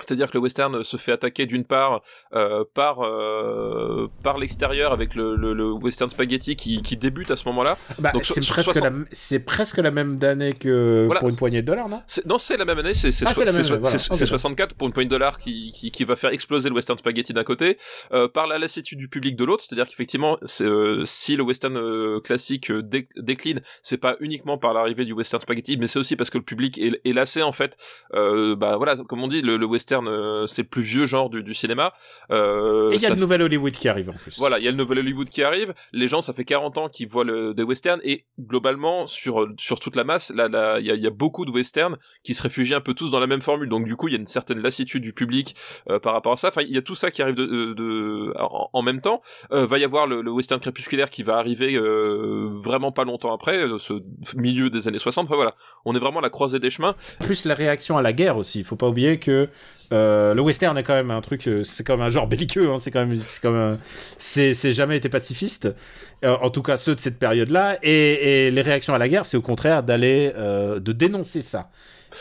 c'est-à-dire que le western se fait attaquer d'une part euh, par euh, par l'extérieur avec le, le, le western spaghetti qui, qui débute à ce moment-là. Bah, c'est so- presque, 60. la, c'est presque la même d'année que Voilà. pour une poignée de dollars, non? Non, c'est la même année, c'est c'est Ah, so- so- année, voilà. 64 pour une poignée de dollars qui, qui, qui va faire exploser le western spaghetti d'un côté, euh, par la lassitude du public de l'autre, c'est-à-dire qu'effectivement, c'est, euh, si le western euh, classique euh, dé- décline, c'est pas uniquement par l'arrivée du western spaghetti, mais c'est aussi parce que le public est, est lassé en fait. Euh, bah voilà, comme on dit, le, le western euh, c'est le plus vieux genre du, du cinéma. Euh, Et il y a le nouvel Hollywood qui arrive en plus. voilà, il y a le nouvel Hollywood qui arrive. Les gens, ça fait 40 ans qu'ils voient le, des westerns et globalement sur sur toute la masse, là, là, il y a, y a beaucoup de westerns qui se réfugient un peu tous dans la même formule. Donc du coup, il y a une certaine lassitude du public euh, par rapport à ça. Enfin, il y a tout ça qui arrive de, de, de- en, en même temps. Euh, va y avoir le, le western crépusculaire qui va arriver euh, vraiment pas longtemps après, ce milieu des années 60. Enfin voilà, on est vraiment à la croisée des chemins. Plus la réaction à la guerre aussi. Il faut pas oublier que euh, le western est quand même un truc, euh, c'est quand même un genre belliqueux. Hein, c'est quand même, c'est quand même, c'est, c'est jamais été pacifiste. Euh, en tout cas, ceux de cette période-là. Et, et les réactions à la guerre, c'est au contraire d'aller, euh, de dénoncer ça.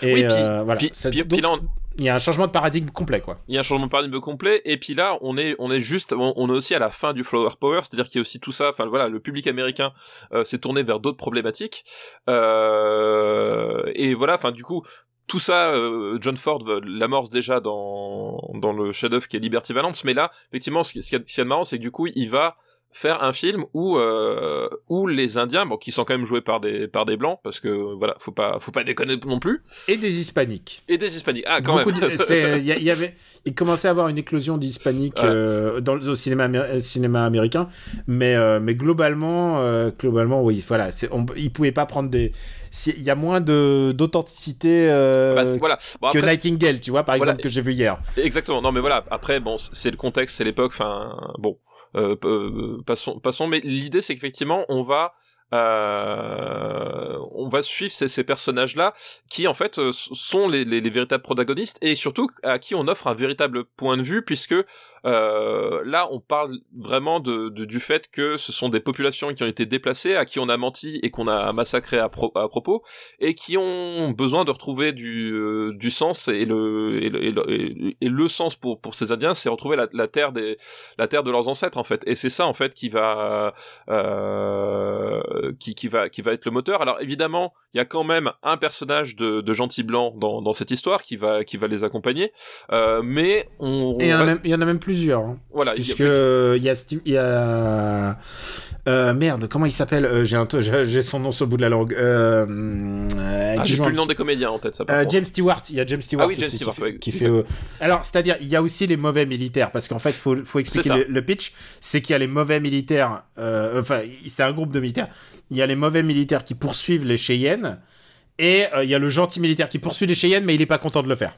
Et oui, puis, euh, voilà. puis, Ça- puis- donc, là, on- il y a un changement de paradigme complet, quoi. il y a un changement de paradigme complet et puis là on est on est juste on, on est aussi à la fin du flower power c'est-à-dire qu'il y a aussi tout ça enfin voilà le public américain euh, s'est tourné vers d'autres problématiques euh, et voilà enfin du coup tout ça, euh, John Ford l'amorce déjà dans, dans le chef-d'œuvre qui est Liberty Valance, mais là, effectivement, ce qui, ce qui est marrant, c'est que du coup, il va faire un film où euh, où les Indiens, bon, qui sont quand même joués par des par des blancs, parce que voilà, faut pas faut pas déconner non plus, Et des hispaniques. et des Hispaniques. Ah, quand Beaucoup même. Il <laughs> y, avait, il commençait à avoir une éclosion d'hispaniques Ouais. euh, dans le au cinéma, euh, cinéma américain, mais euh, mais globalement, globalement, oui, voilà, c'est, on, il pouvait pas prendre des, il y a moins de d'authenticité euh, Bah, c'est- voilà. Bon, que Nightingale, tu vois, par Voilà. exemple, que j'ai vu hier. Exactement. Non, mais voilà. Après, bon, c'est le contexte, c'est l'époque. Enfin, bon, passons, passons. Mais l'idée, c'est qu'effectivement, on va, euh, on va suivre ces, personnages-là, qui en fait euh, sont les, les, les véritables protagonistes, et surtout à qui on offre un véritable point de vue, puisque euh, là, on parle vraiment de, du fait que ce sont des populations qui ont été déplacées, à qui on a menti et qu'on a massacré à, pro- à propos, et qui ont besoin de retrouver du, euh, du sens et le, et le, et le sens pour, pour ces Indiens, c'est retrouver la, la terre des, la terre de leurs ancêtres en fait. Et c'est ça en fait qui va, euh, qui, qui va, qui va être le moteur. Alors évidemment, il y a quand même un personnage de, de gentil blanc dans, dans cette histoire qui va, qui va les accompagner, euh, mais on, il y, reste- y en a même plusieurs. hein. voilà, il y a- Puisque euh, il y a, Steve- il y a euh, merde, comment il s'appelle Euh, J'ai son nom sur le bout de la langue. Euh, Ah, j'ai plus le nom des comédiens en tête, ça. James Stewart, il y a James Stewart Ah oui, James aussi Stewart, qui fait, ouais, qui exact. fait, Alors, c'est-à-dire, il y a aussi les mauvais militaires, parce qu'en fait, il faut, faut expliquer le, le pitch, c'est qu'il y a les mauvais militaires, enfin, c'est un groupe de militaires, il y a les mauvais militaires qui poursuivent les Cheyennes, et il y a le gentil militaire qui poursuit les Cheyennes, mais il est pas content de le faire.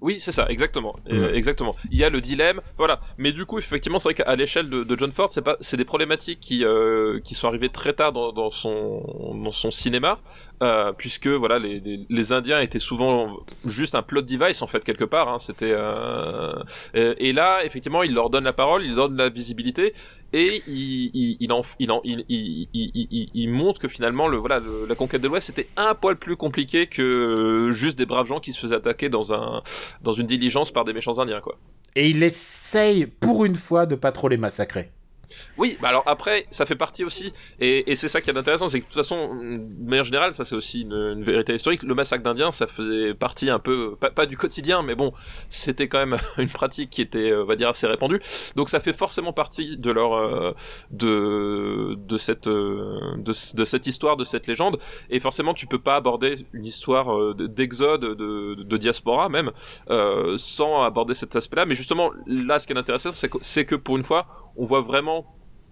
Oui, c'est ça, exactement, Euh, exactement. Il y a le dilemme, voilà. Mais du coup, effectivement, c'est vrai qu'à l'échelle de, de John Ford, c'est pas, c'est des problématiques qui euh, qui sont arrivées très tard dans, dans son dans son cinéma, euh, puisque voilà, les, les, les Indiens étaient souvent juste un plot device en fait quelque part. Hein, C'était euh, et, et là, effectivement, il leur donne la parole, il leur donne la visibilité, et il il il en il en il il, il, il, il montre que finalement le voilà le- la conquête de l'Ouest c'était un poil plus compliqué que juste des braves gens qui se faisaient attaquer dans un dans une diligence par des méchants indiens quoi. Et il essaye, pour une fois, de pas trop les massacrer. Oui, bah alors après, ça fait partie aussi, et, c'est ça qui est intéressant, c'est que de toute façon, de manière générale, ça c'est aussi une, vérité historique, le massacre d'Indiens, ça faisait partie un peu, pas, du quotidien, mais bon, c'était quand même <laughs> une pratique qui était, euh, on va dire, assez répandue, donc ça fait forcément partie de leur, euh, de, de cette, euh, de, cette histoire, de cette légende, et forcément tu peux pas aborder une histoire d'exode, de, diaspora même, sans aborder cet aspect-là, mais justement, là, ce qui est intéressant, c'est que pour une fois, on voit vraiment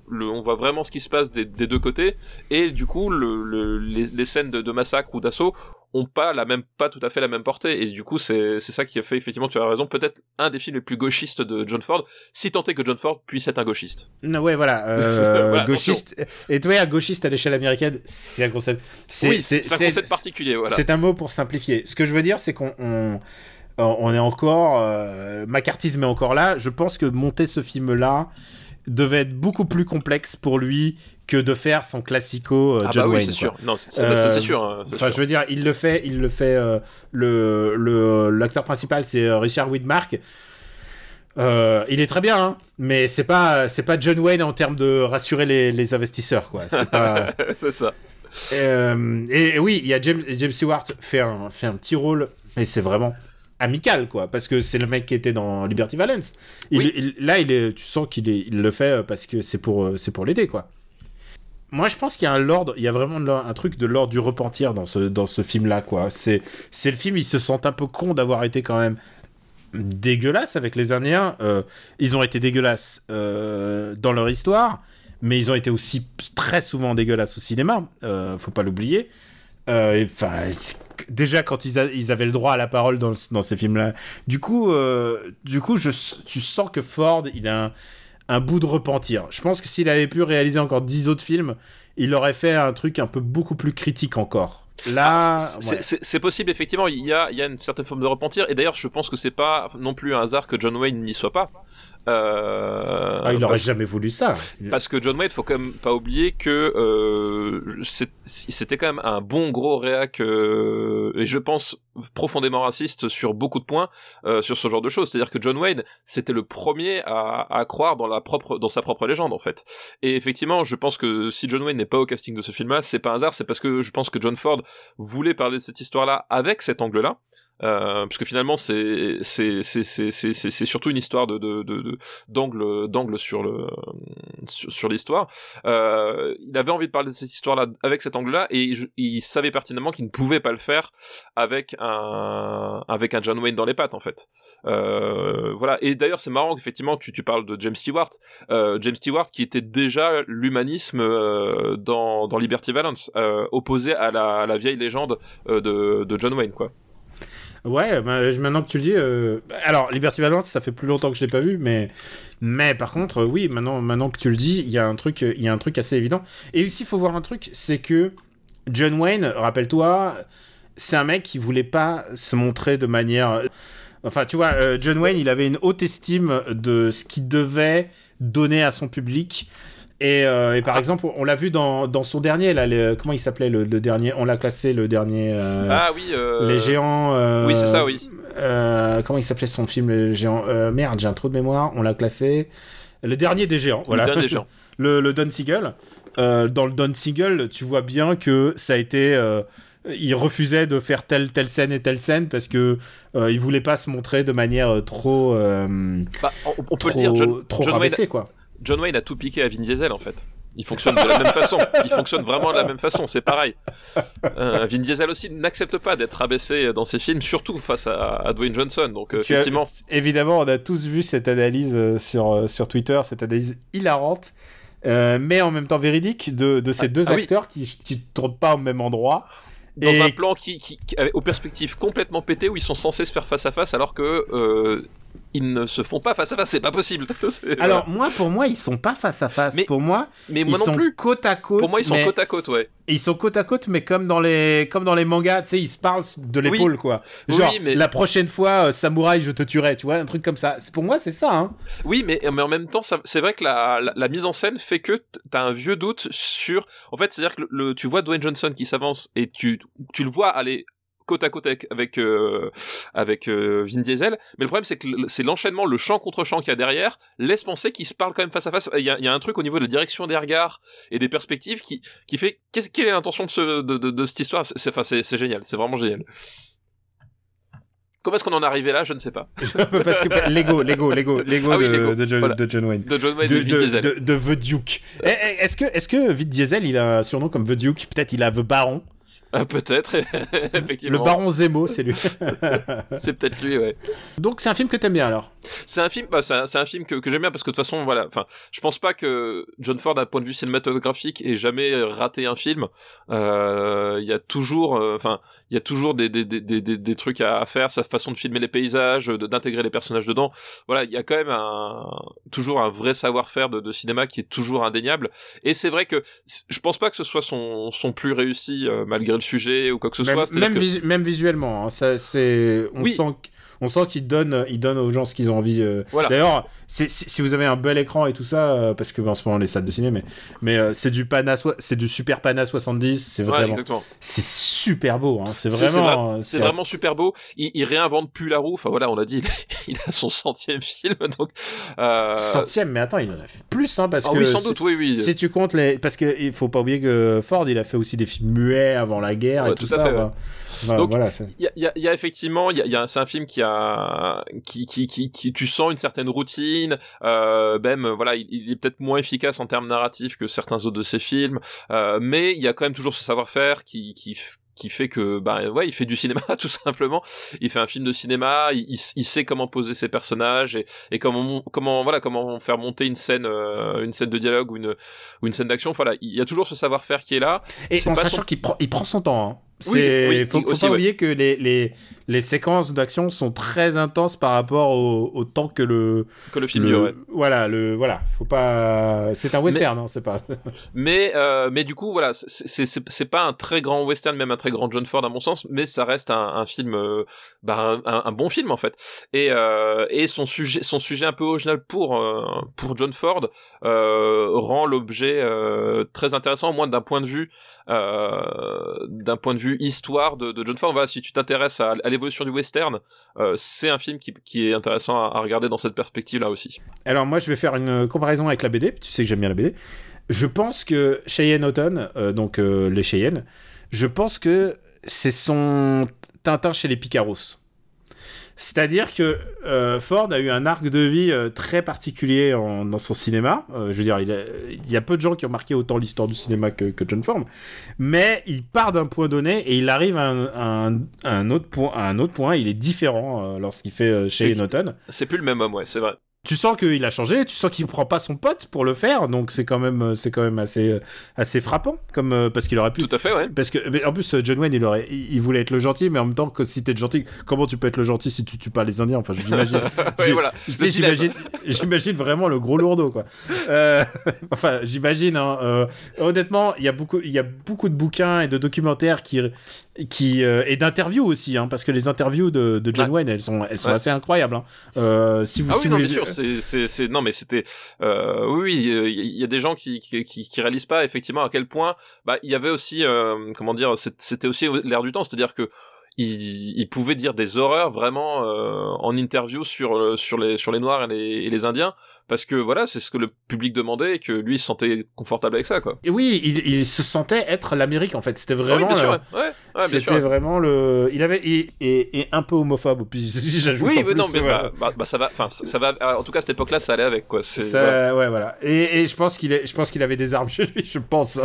le, on voit vraiment ce qui se passe des, des deux côtés et du coup le, le- les, les scènes de, de massacre ou d'assaut ont pas la même pas tout à fait la même portée et du coup c'est c'est ça qui a fait effectivement tu as raison peut-être un des films les plus gauchistes de John Ford si tant est que John Ford puisse être un gauchiste Non, ouais, voilà. euh, <laughs> Voilà, gauchiste. Et toi, un gauchiste à l'échelle américaine, c'est un concept. C'est, oui c'est, c'est un concept particulier voilà c'est un mot pour simplifier. Ce que je veux dire, c'est qu'on on, on est encore. Euh, est encore là. Je pense que monter ce film-là devait être beaucoup plus complexe pour lui que de faire son classico euh, ah John bah oui Wayne. c'est sûr non c'est c'est- Euh, c'est sûr hein, c'est Enfin, sûr. je veux dire, il le fait, il le fait. euh, le le l'acteur principal, c'est euh, Richard Widmark. Il est très bien, hein, mais c'est pas c'est pas John Wayne en termes de rassurer les, les investisseurs, quoi. C'est pas. <laughs> c'est ça et, et oui, il y a James, James Stewart fait un, fait un petit rôle, mais c'est vraiment amical, quoi, parce que c'est le mec qui était dans Liberty Valence. Il, Oui. il- là, il est, tu sens qu'il il le fait parce que c'est pour, euh, c'est pour l'aider, quoi. Moi, je pense qu'il y a un lord, il y a vraiment un truc de l'ordre du repentir dans ce, dans ce film-là, quoi. C'est, c'est le film, ils se sentent un peu cons d'avoir été quand même dégueulasses avec les Indiens. Euh, ils ont été dégueulasses euh, dans leur histoire, mais ils ont été aussi très souvent dégueulasses au cinéma. Euh, faut pas l'oublier. Euh, Enfin, déjà quand ils, a- ils avaient le droit à la parole dans, le- dans ces films-là. Du coup, euh, du coup, je, tu sens que Ford, il a un, un bout de repentir. Je pense que s'il avait pu réaliser encore 10 autres films, il aurait fait un truc un peu beaucoup plus critique encore. Là, Ah, c'est- ouais. c'est c'est possible effectivement il y a il y a une certaine forme de repentir et d'ailleurs je pense que c'est pas non plus un hasard que John Wayne n'y soit pas euh, Ah, il aurait parce- jamais voulu ça. Parce que John Wayne, faut quand même pas oublier que euh, c'était quand même un bon gros réac euh, et je pense profondément raciste sur beaucoup de points euh, sur ce genre de choses. C'est-à-dire que John Wayne, c'était le premier à, à croire dans la propre dans sa propre légende en fait. Et effectivement, je pense que si John Wayne n'est pas au casting de ce film-là, c'est pas un hasard, c'est parce que je pense que John Ford voulait parler de cette histoire-là avec cet angle-là. Euh, parce que finalement c'est c'est c'est surtout une histoire de de de de- d'angle d'angle sur le sur, l'histoire. Euh, il avait envie de parler de cette histoire-là avec cet angle-là et il savait pertinemment qu'il ne pouvait pas le faire avec un avec un John Wayne dans les pattes en fait. Euh, voilà. Et d'ailleurs c'est marrant qu'effectivement tu tu parles de James Stewart, euh, James Stewart qui était déjà l'humanisme euh, dans dans Liberty Valance, euh, opposé à la à la vieille légende de de John Wayne quoi. Ouais, bah, je- maintenant que tu le dis, euh, alors Liberty Valance, ça fait plus longtemps que je l'ai pas vu, mais mais par contre, euh, oui, maintenant maintenant que tu le dis, il y a un truc, euh, il y a un truc assez évident. Et aussi, il faut voir un truc, c'est que John Wayne, rappelle-toi, c'est un mec qui voulait pas se montrer de manière, enfin, tu vois, euh, John Wayne, il avait une haute estime de ce qu'il devait donner à son public. Et, euh, et par exemple, on l'a vu dans, dans son dernier, là, comment il s'appelait le, le dernier On l'a classé le dernier. euh, Ah oui. euh, les géants. Oui c'est ça oui. comment il s'appelait son film Les géants Merde, j'ai un trou de mémoire. On l'a classé. Le dernier des géants. Voilà. Le dernier géant. <laughs> le, le Don Siegel. Dans le Don Siegel, tu vois bien que ça a été. il refusait de faire telle telle scène et telle scène parce que euh, il voulait pas se montrer de manière trop euh, Bah, on, on peut trop, le dire. John, trop John Wayne, quoi. John Wayne a tout piqué à Vin Diesel en fait. Il fonctionne de la même façon. Il fonctionne vraiment de la même façon. C'est pareil. Euh, Vin Diesel aussi n'accepte pas d'être abaissé dans ses films, surtout face à, à Dwayne Johnson. Donc euh, as- effectivement, évidemment, on a tous vu cette analyse euh, sur, sur Twitter, cette analyse hilarante, euh, mais en même temps véridique, de, de ces Ah, deux ah acteurs qui qui ne tournent pas au même endroit. dans Et- un plan qui, qui, qui- aux perspectives complètement pétées où ils sont censés se faire face à face alors que euh, ils ne se font pas face à face, c'est pas possible. <laughs> Alors voilà. moi, pour moi, ils sont pas face à face. Mais- pour moi, mais ils non sont plus. côte à côte. Pour moi, ils sont mais- côte à côte, ouais. Ils sont côte à côte, mais comme dans les, comme dans les mangas, tu sais, ils se parlent de l'épaule, quoi. Oui, Genre, mais- la prochaine fois, euh, samouraï, je te tuerai, tu vois, un truc comme ça. Pour moi, c'est ça, hein. Oui, mais, mais en même temps, c'est vrai que la, la, la mise en scène fait que t'as un vieux doute sur. En fait, c'est-à-dire que le, le- tu vois Dwayne Johnson qui s'avance et tu, tu le vois aller côte à côte avec avec, euh, avec euh, Vin Diesel, mais le problème c'est que c'est l'enchaînement, le champ contre champ qu'il y a derrière, laisse penser qu'ils se parlent quand même face à face. Il y a, il y a un truc au niveau de la direction des regards et des perspectives qui qui fait quelle est l'intention de, ce, de, de, de cette histoire? C'est enfin c'est génial, c'est vraiment génial. Comment est-ce qu'on en est arrivé là? Je ne sais pas. <laughs> Parce que Lego, Lego, Lego, Lego, Ah oui, de, Lego, de John, voilà. de John Wayne. De John Wayne De, de, Diesel. de, de The Duke. Eh, eh, Est-ce que, est-ce que Vin Diesel, il a un surnom comme The Duke? Peut-être il a The Baron. Ah, peut-être, <laughs> Le effectivement. Baron Zemo, c'est lui. <laughs> C'est peut-être lui, ouais. Donc c'est un film que t'aimes bien alors? C'est un film, bah, c'est un, film que, que j'aime bien parce que de toute façon, voilà, enfin, je pense pas que John Ford, d'un point de vue cinématographique, ait jamais raté un film. Euh, Il y a toujours, euh, enfin, il y a toujours des, des, des, des, trucs à, à faire, sa façon de filmer les paysages, d'intégrer les personnages dedans. Voilà, il y a quand même un, toujours un vrai savoir-faire de, de cinéma qui est toujours indéniable. Et c'est vrai que je pense pas que ce soit son, son plus réussi euh, malgré le sujet ou quoi que ce Même, soit. Même, que- visu- même visuellement, hein, ça, c'est, on Oui. sent, on sent qu'il donne, il donne aux gens ce qu'ils ont envie. euh. Voilà. D'ailleurs, si, vous avez un bel écran et tout ça, euh, parce que en ce moment les salles de ciné, mais, mais euh, c'est du Pana, c'est du Super Pana 70, c'est vraiment, c'est super beau, hein, c'est vraiment, vra- euh, C'est vraiment super beau. Il, il réinvente plus la roue. Enfin voilà, on l'a dit, <laughs> il a son centième film. <laughs> Donc, euh... centième, mais attends, il en a fait plus, hein, parce ah que oui, sans doute, oui, oui. Si tu comptes les, parce que il faut pas oublier que Ford, il a fait aussi des films muets avant la guerre Ouais, et tout, ça. fait, ouais. Donc, voilà, Il y a, il y a- il y a effectivement, il y a, il y a- c'est un film qui a, qui, qui, qui, qui, tu sens une certaine routine. Euh, même, voilà, il, il est peut-être moins efficace en termes narratifs que certains autres de ses films, euh, mais il y a quand même toujours ce savoir-faire qui, qui, qui fait que, bah ouais, il fait du cinéma <laughs> tout simplement. Il fait un film de cinéma, il, il, il sait comment poser ses personnages et, et comment, comment, voilà, comment faire monter une scène, euh, une scène de dialogue ou une, ou une scène d'action. Voilà, il y a toujours ce savoir-faire qui est là. Et C'est en sachant son- qu'il prend, il prend son temps. Hein. C'est, oui, faut, pas oublier que les, les, les séquences d'action sont très intenses par rapport au, au temps que le, Que le film le- ouais. voilà, le, voilà, faut pas, c'est un western, hein, c'est pas. <laughs> Mais euh, mais du coup voilà c'est pas un très grand western même un très grand John Ford à mon sens mais ça reste un, un film euh, bah un, un bon film en fait et euh, et son sujet son sujet un peu original pour pour John Ford rend l'objet très intéressant au moins d'un point de vue d'un point de vue histoire de, de John Ford voilà si tu t'intéresses à, à l'évolution du western euh, c'est un film qui est intéressant à, regarder dans cette perspective là aussi Alors moi, je vais faire une comparaison avec la BD. Tu sais que j'aime bien la BD. Je pense que Cheyenne Autumn, euh, donc euh, les Cheyennes, je pense que c'est son Tintin chez les Picaros. C'est-à-dire que euh, Ford a eu un arc de vie euh, très particulier en- dans son cinéma. Euh, je veux dire, il, a- il y a peu de gens qui ont marqué autant l'histoire du cinéma que, que John Ford. Mais il part d'un point donné et il arrive à un, à un- à un autre, point, à un autre point. Il est différent euh, lorsqu'il fait euh, Cheyenne Autumn c'est plus le même homme ouais c'est vrai tu sens qu'il a changé, tu sens qu'il prend pas son pote pour le faire, donc c'est quand même, c'est quand même assez, assez frappant, comme euh, parce qu'il aurait pu. tout à fait ouais Parce que, en plus, euh, John Wayne, il aurait, il, voulait être le gentil, mais en même temps, que si t'es gentil, comment tu peux être le gentil si tu tues pas les Indiens? Enfin, j'imagine. <laughs> Ouais, voilà. j'imagine, j'imagine vraiment le gros lourdeau, quoi. Euh, <laughs> enfin, j'imagine. Hein, euh, honnêtement, il y a beaucoup, il y a beaucoup de bouquins et de documentaires qui, qui euh, et d'interviews aussi, hein, parce que les interviews de, de John Ouais. Wayne, elles sont, elles sont Ouais. assez incroyables. Hein. Si vous, Ah si oui, vous les- sûr, c'est, non, mais c'était, euh, oui, oui, il y, a des gens qui, qui, qui, réalisent pas effectivement à quel point, bah, il y avait aussi, euh, comment dire, c'était aussi l'air du temps, c'est-à-dire que il, il pouvait dire des horreurs vraiment euh, en interview sur euh, sur les sur les noirs et les, et les indiens parce que voilà c'est ce que le public demandait et que lui il se sentait confortable avec ça quoi Et oui, il, il se sentait être l'Amérique en fait. C'était Ah oui, vraiment. bien sûr ouais, ouais, C'était vraiment le. Il avait et, et, et un peu homophobe. Puis <laughs> j'ajoute oui en mais plus, non mais voilà. bah, bah, bah, ça va enfin ça ça va en tout cas à cette époque là ça allait avec quoi c'est Ça, voilà. ouais, voilà. Et, et je pense qu'il est, je pense qu'il avait des armes <laughs> chez lui. Je pense.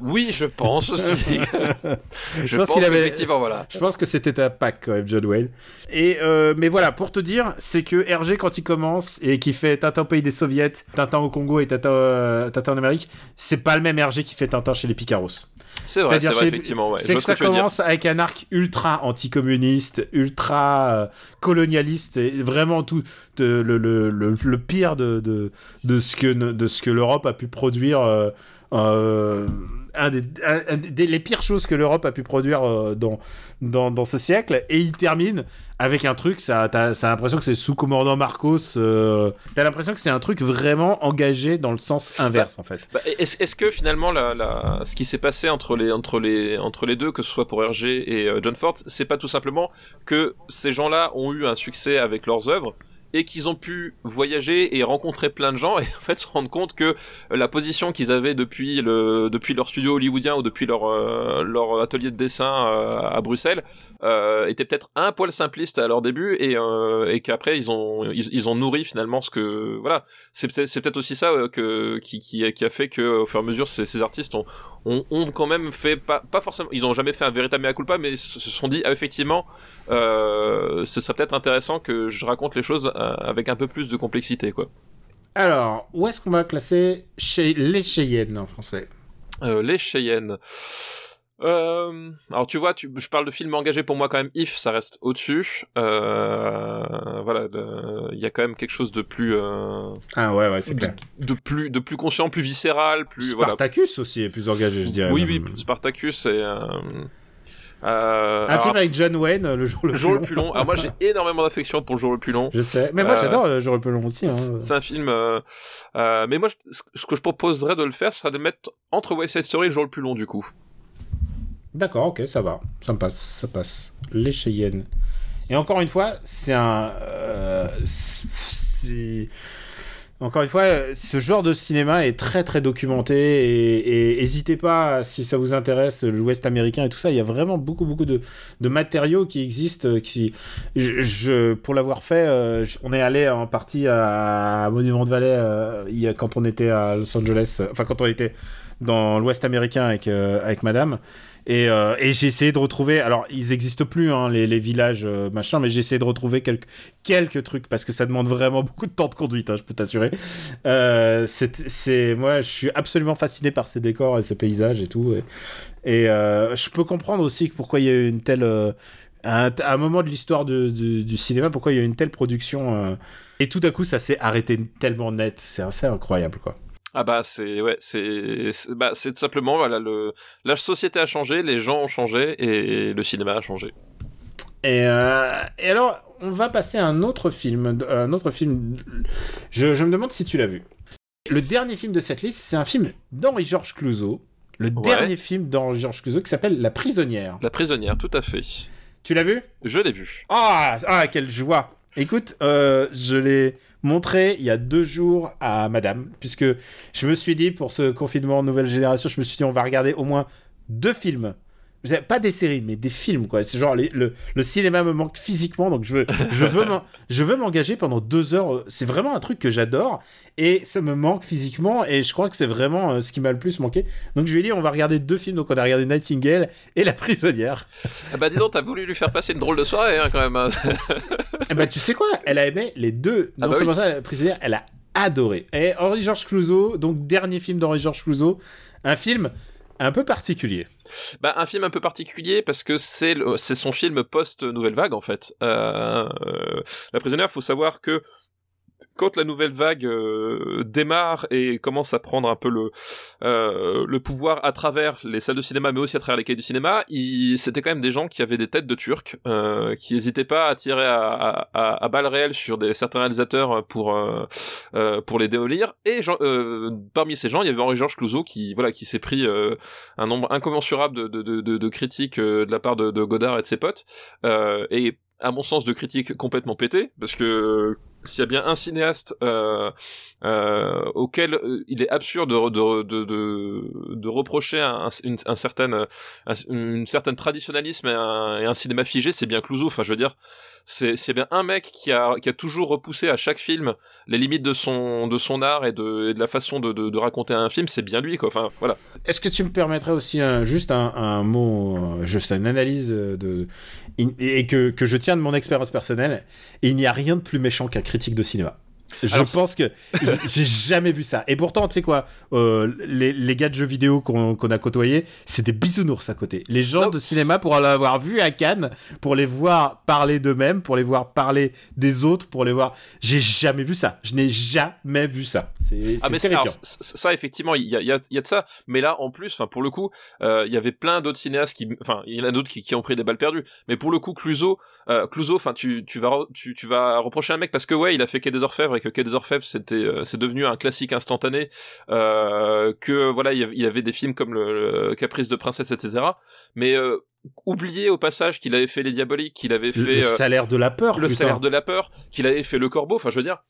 oui je pense aussi <laughs> je, pense pense, qu'il avait- effectivement voilà je pense que c'était un pack quand même, John Wayne. Et euh, mais voilà, pour te dire, c'est que Hergé quand il commence et qui fait Tintin au pays des soviets, Tintin au Congo et Tintin, euh, Tintin en Amérique, c'est pas le même Hergé qui fait Tintin chez les Picaros. C'est vrai, c'est vrai, effectivement. Ouais. C'est que ça commence avec un arc ultra anticommuniste, ultra euh, colonialiste, et vraiment tout de- le, le, le, le pire de, de, de ce que ne- de ce que l'Europe a pu produire. euh, euh, un des, un- un des- les pires choses que l'Europe a pu produire dans, dans, dans ce siècle et il termine avec un truc ça t'as l'impression que c'est sous commandant Marcos euh, t'as l'impression que c'est un truc vraiment engagé dans le sens inverse en fait. Bah, est-ce, est-ce que finalement ce qui s'est passé entre les, entre, les, entre les deux, que ce soit pour RG et euh, John Ford, c'est pas tout simplement que ces gens-là ont eu un succès avec leurs œuvres et qu'ils ont pu voyager et rencontrer plein de gens et <laughs> en fait se rendre compte que euh, la position qu'ils avaient depuis le depuis leur studio hollywoodien ou depuis leur euh, leur atelier de dessin euh, à Bruxelles euh, était peut-être un poil simpliste à leur début et et qu'après ils ont ils, ont nourri finalement ce que voilà. C'est peut-être c'est peut-être aussi ça que qui, qui qui a fait que au fur et à mesure ces, artistes ont, ont ont quand même fait pas pas forcément ils ont jamais fait un véritable mea culpa mais se sont dit ah, effectivement ce serait peut-être intéressant que je raconte les choses avec un peu plus de complexité quoi alors où est-ce qu'on va classer chez les Cheyennes en français? Euh, les Cheyennes. Euh, alors tu vois, tu, je parle de films engagés pour moi quand même. If, ça reste au-dessus. Euh, voilà, il y a quand même quelque chose de plus, euh, ah ouais ouais c'est clair de plus, de plus conscient, plus viscéral, plus voilà. Spartacus aussi est plus engagé, je dirais. Oui, oui, Spartacus et euh, Un alors, film avec John Wayne, euh, le jour le, le jour le plus plus long. long. Alors moi, j'ai <laughs> énormément d'affection pour le jour le plus long. Je sais, mais moi Euh, j'adore le jour le plus long aussi. Hein. C'est un film, euh, mais moi, je- ce que je proposerais de le faire, ce serait de mettre entre West Side Story et le jour le plus long du coup. D'accord, ok, ça va, ça me passe, ça passe. Les Cheyennes. Et encore une fois, c'est un, c'est encore une fois, ce genre de cinéma est très très documenté et, et n'hésitez pas si ça vous intéresse l'Ouest américain et tout ça. Il y a vraiment beaucoup beaucoup de, de matériaux qui existent. euh, Qui, je, pour l'avoir fait, euh, on est allé en partie à Monument de Valley euh, quand on était à Los Angeles, enfin quand on était dans l'Ouest américain avec avec Madame. Et, euh, et j'ai essayé de retrouver. Alors, ils n'existent plus, hein, les, villages, euh, machin, mais j'ai essayé de retrouver quelques, trucs parce que ça demande vraiment <laughs> beaucoup de temps de conduite, hein, je peux t'assurer. Euh, c'est, moi, je suis absolument fasciné par ces décors et ces paysages et tout. Et, je peux comprendre aussi pourquoi il y a eu une telle. à, un, un moment de l'histoire du cinéma, pourquoi il y a eu une telle production. et tout à coup, ça s'est arrêté tellement net. C'est assez incroyable, quoi. Ah bah c'est ouais c'est bah c'est tout simplement voilà le la société a changé, les gens ont changé et le cinéma a changé. Et, euh, et alors, on va passer à un autre film. Un autre film. Je, je me demande si tu l'as vu. Le dernier film de cette liste, c'est un film d'Henri-Georges Clouzot. Le Ouais. dernier film d'Henri-Georges Clouzot qui s'appelle La prisonnière. La prisonnière, tout à fait. Tu l'as vu? Je l'ai vu. ah, ah, quelle joie Écoute, euh, je l'ai montré il y a deux jours à madame, puisque je me suis dit, pour ce confinement nouvelle génération, je me suis dit, on va regarder au moins deux films. Pas des séries, mais des films, quoi. C'est genre, les- le, le cinéma me manque physiquement, donc je veux, je veux, <laughs> je veux m'engager pendant deux heures. C'est vraiment un truc que j'adore, et ça me manque physiquement, et je crois que c'est vraiment euh, ce qui m'a le plus manqué. Donc je lui ai dit, on va regarder deux films, donc on a regardé Nightingale et La prisonnière. Ah bah dis donc, t'as voulu lui faire passer une drôle de soirée hein, quand même. hein. <laughs> Ben, tu sais quoi? Elle a aimé les deux. Ah Non bah seulement oui. ça, la prisonnière, elle a adoré. Et Henri-Georges Clouzot, donc dernier film d'Henri-Georges Clouzot, un film un peu particulier. Bah, un film un peu particulier parce que c'est c'est son film post Nouvelle Vague en fait. Euh, euh, la prisonnière, faut savoir que quand la nouvelle vague euh, démarre et commence à prendre un peu le euh, le pouvoir à travers les salles de cinéma, mais aussi à travers les cahiers du cinéma, c'était quand même des gens qui avaient des têtes de Turcs, euh, qui n'hésitaient pas à tirer à, à, à, à balles réelles sur des certains réalisateurs pour euh, euh, pour les démolir. Et Jean- euh, parmi ces gens, il y avait Henri-Georges Clouzot qui voilà qui s'est pris un nombre incommensurable de, de, de, de, critiques de la part de, Godard et de ses potes, et à mon sens de critiques complètement pétées, parce que s'il y a bien un cinéaste euh, euh, auquel euh, il est absurde de, reprocher un, une, un certain, un, certaine traditionnalisme et un, cinéma figé, c'est bien Clouseau. Enfin, je veux dire, c'est c'est bien un mec qui a, qui a toujours repoussé à chaque film les limites de son, de son art et de, la façon de, raconter un film, c'est bien lui. Enfin, voilà. Est-ce que tu me permettrais aussi juste un, mot, juste une analyse et que, que je tiens de mon expérience personnelle Il n'y a rien de plus méchant qu'un critique de cinéma. Je Alors, pense que <laughs> j'ai jamais vu ça. Et pourtant, tu sais quoi, euh, les, les gars de jeux vidéo qu'on qu'on a côtoyés, c'est des bisounours à côté. Les gens de cinéma, pour l'avoir vu à Cannes, pour les voir parler d'eux-mêmes, pour les voir parler des autres, pour les voir. J'ai jamais vu ça. Je n'ai jamais vu ça. C'est Ah c'est mais c'est- terrifiant. alors, ça effectivement il y a, y, a, y a de ça mais là en plus pour le coup euh, il y avait plein d'autres cinéastes qui enfin il y en a d'autres qui, qui ont pris des balles perdues mais pour le coup Clouseau euh, Clouseau tu tu vas tu, tu vas reprocher un mec parce que ouais il a fait Quai des Orfèvres et que Quai des Orfèvres c'était euh, c'est devenu un classique instantané euh, que voilà il y avait, des films comme le, le Caprice de princesse etc mais euh, oublier au passage qu'il avait fait Les Diaboliques qu'il avait fait le salaire de la peur. le putain. salaire de la peur, qu'il avait fait le corbeau, enfin je veux dire.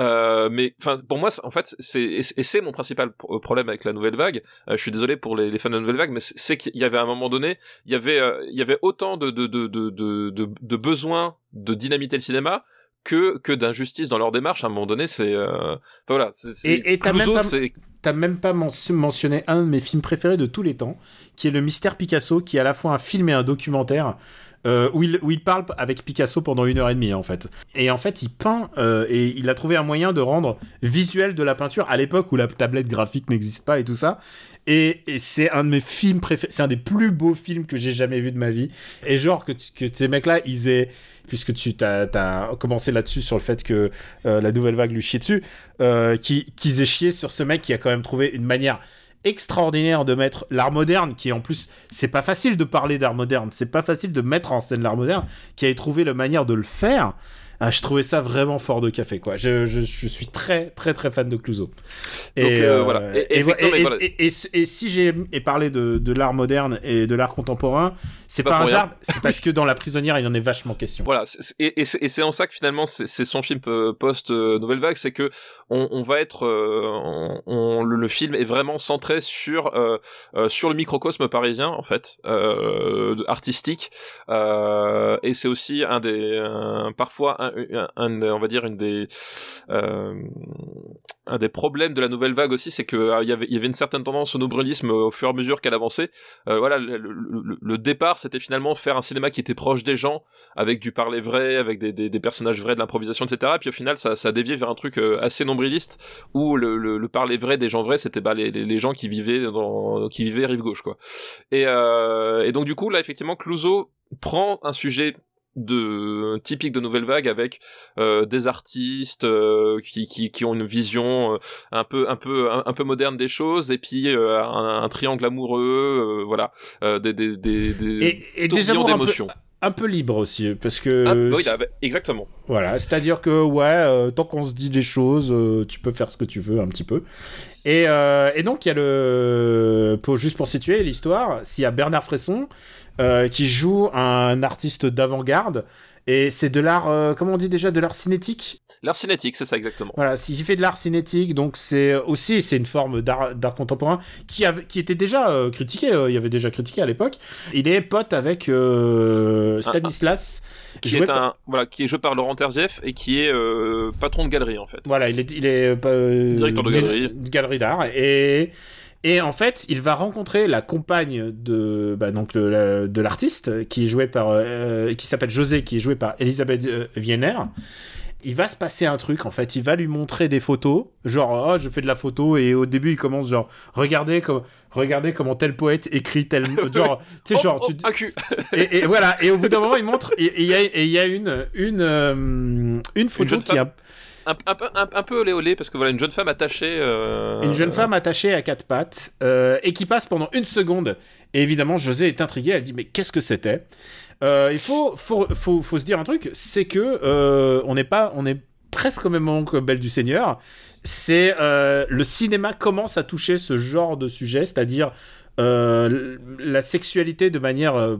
Euh, mais enfin pour moi en fait c'est et c'est- mon principal pro- problème avec la nouvelle vague. Euh, je suis désolé pour les, les fans de la nouvelle vague, mais c'est- qu'il y avait à un moment donné, il y avait euh, il y avait autant de de de de de, de, de besoins de dynamiter le cinéma que que d'injustice dans leur démarche. À un moment donné, c'est euh... enfin, voilà. Et- t'as même pas- même pas men- mentionné un de mes films préférés de tous les temps, qui est Le Mystère Picasso, qui est à la fois un film et un documentaire. Euh, où, il, où il parle avec Picasso pendant une heure et demie en fait. Et en fait il peint euh, et il a trouvé un moyen de rendre visuel de la peinture à l'époque où la tablette graphique n'existe pas et tout ça. Et, c'est un de mes films préférés, c'est un des plus beaux films que j'ai jamais vu de ma vie. Et genre que, que ces mecs-là, ils aient, puisque tu t'as, t'as commencé là-dessus sur le fait que euh, la nouvelle vague lui chiait dessus, qui- qu'ils aient chié sur ce mec qui a quand même trouvé une manière extraordinaire de mettre l'art moderne, qui en plus, c'est pas facile de parler d'art moderne, c'est pas facile de mettre en scène l'art moderne, qui ait trouvé la manière de le faire. Ah, je trouvais ça vraiment fort de café, quoi. Je, je, je suis très, très, très fan de Clouseau. Et- voilà. et- si j'ai ai parlé de, de l'art moderne et de l'art contemporain, c'est pas un hasard, c'est parce <laughs> que dans La Prisonnière, il en est vachement question. Voilà, et, et c'est en ça que finalement c'est son film euh, post euh, Vague, c'est que on, on va être, euh, on, on- le, film est vraiment centré sur euh, sur le microcosme parisien en fait, euh, artistique, euh, et c'est aussi un des, un- parfois un, un- on va dire une des, euh, un des problèmes de la Nouvelle Vague aussi, c'est que euh, y avait il y avait une certaine tendance au nombrilisme au fur et à mesure qu'elle avançait. Euh, voilà, le, le- le- départ c'était finalement faire un cinéma qui était proche des gens avec du parler vrai, avec des, des, personnages vrais, de l'improvisation, etc. Et puis au final, ça, ça dévié vers un truc euh, assez nombriliste où le, le, le parler vrai des gens vrais, c'était bah, les, les, les gens qui vivaient dans, qui vivaient rive gauche, quoi. Et, euh, et donc du coup, là, effectivement, Clouseau prend un sujet de typique de nouvelle vague avec euh, des artistes euh, qui, qui qui ont une vision euh, un peu un peu un, un peu moderne des choses et puis euh, un, un triangle amoureux euh, voilà euh, des des des, des Et, et des amours un peu, d'émotions un peu libres aussi, parce que ah, bah oui, là, bah, exactement Voilà, c'est-à-dire que ouais, euh, tant qu'on se dit des choses, euh, tu peux faire ce que tu veux un petit peu. Et, euh, et donc il y a le, pour, juste pour situer l'histoire, s'il y a Bernard Fresson euh, qui joue un artiste d'avant-garde. Et c'est de l'art, euh, comment on dit déjà, de l'art cinétique L'art cinétique, c'est ça exactement. Voilà, s'il fait de l'art cinétique, donc c'est aussi c'est une forme d'art d'art contemporain qui, avait, qui était déjà euh, critiqué, euh, il y avait déjà critiqué à l'époque. Il est pote avec Stanislas. Qui est par- un voilà, qui est joué par Laurent Terzieff et qui est patron de galerie en fait. Voilà, il est, il est Directeur de galerie. galerie d'art et et en fait, il va rencontrer la compagne de bah, donc le- de l'artiste qui est joué par euh, qui s'appelle José, qui est joué par Elisabeth euh, Vienner. Il va se passer un truc en fait, il va lui montrer des photos, genre oh je fais de la photo et au début il commence genre regardez comme regardez comment tel poète écrit tel <laughs> genre tu sais Oh, genre oh, tu, un cul. et, et <laughs> voilà. Et au bout d'un moment il montre et il y a et il y a une une euh, une photo qui a un, un, peu- un, un peu olé olé parce que voilà une jeune femme attachée. euh, Une jeune femme attachée à quatre pattes euh, et qui passe pendant une seconde. Et évidemment, José est intrigué. Elle dit mais qu'est-ce que c'était? Euh, Il faut, faut, faut, faut se dire un truc, c'est que euh, on n'est pas, on est presque au même moment que Belle du Seigneur. C'est euh, le cinéma commence à toucher ce genre de sujet, c'est-à-dire euh, la sexualité de manière euh,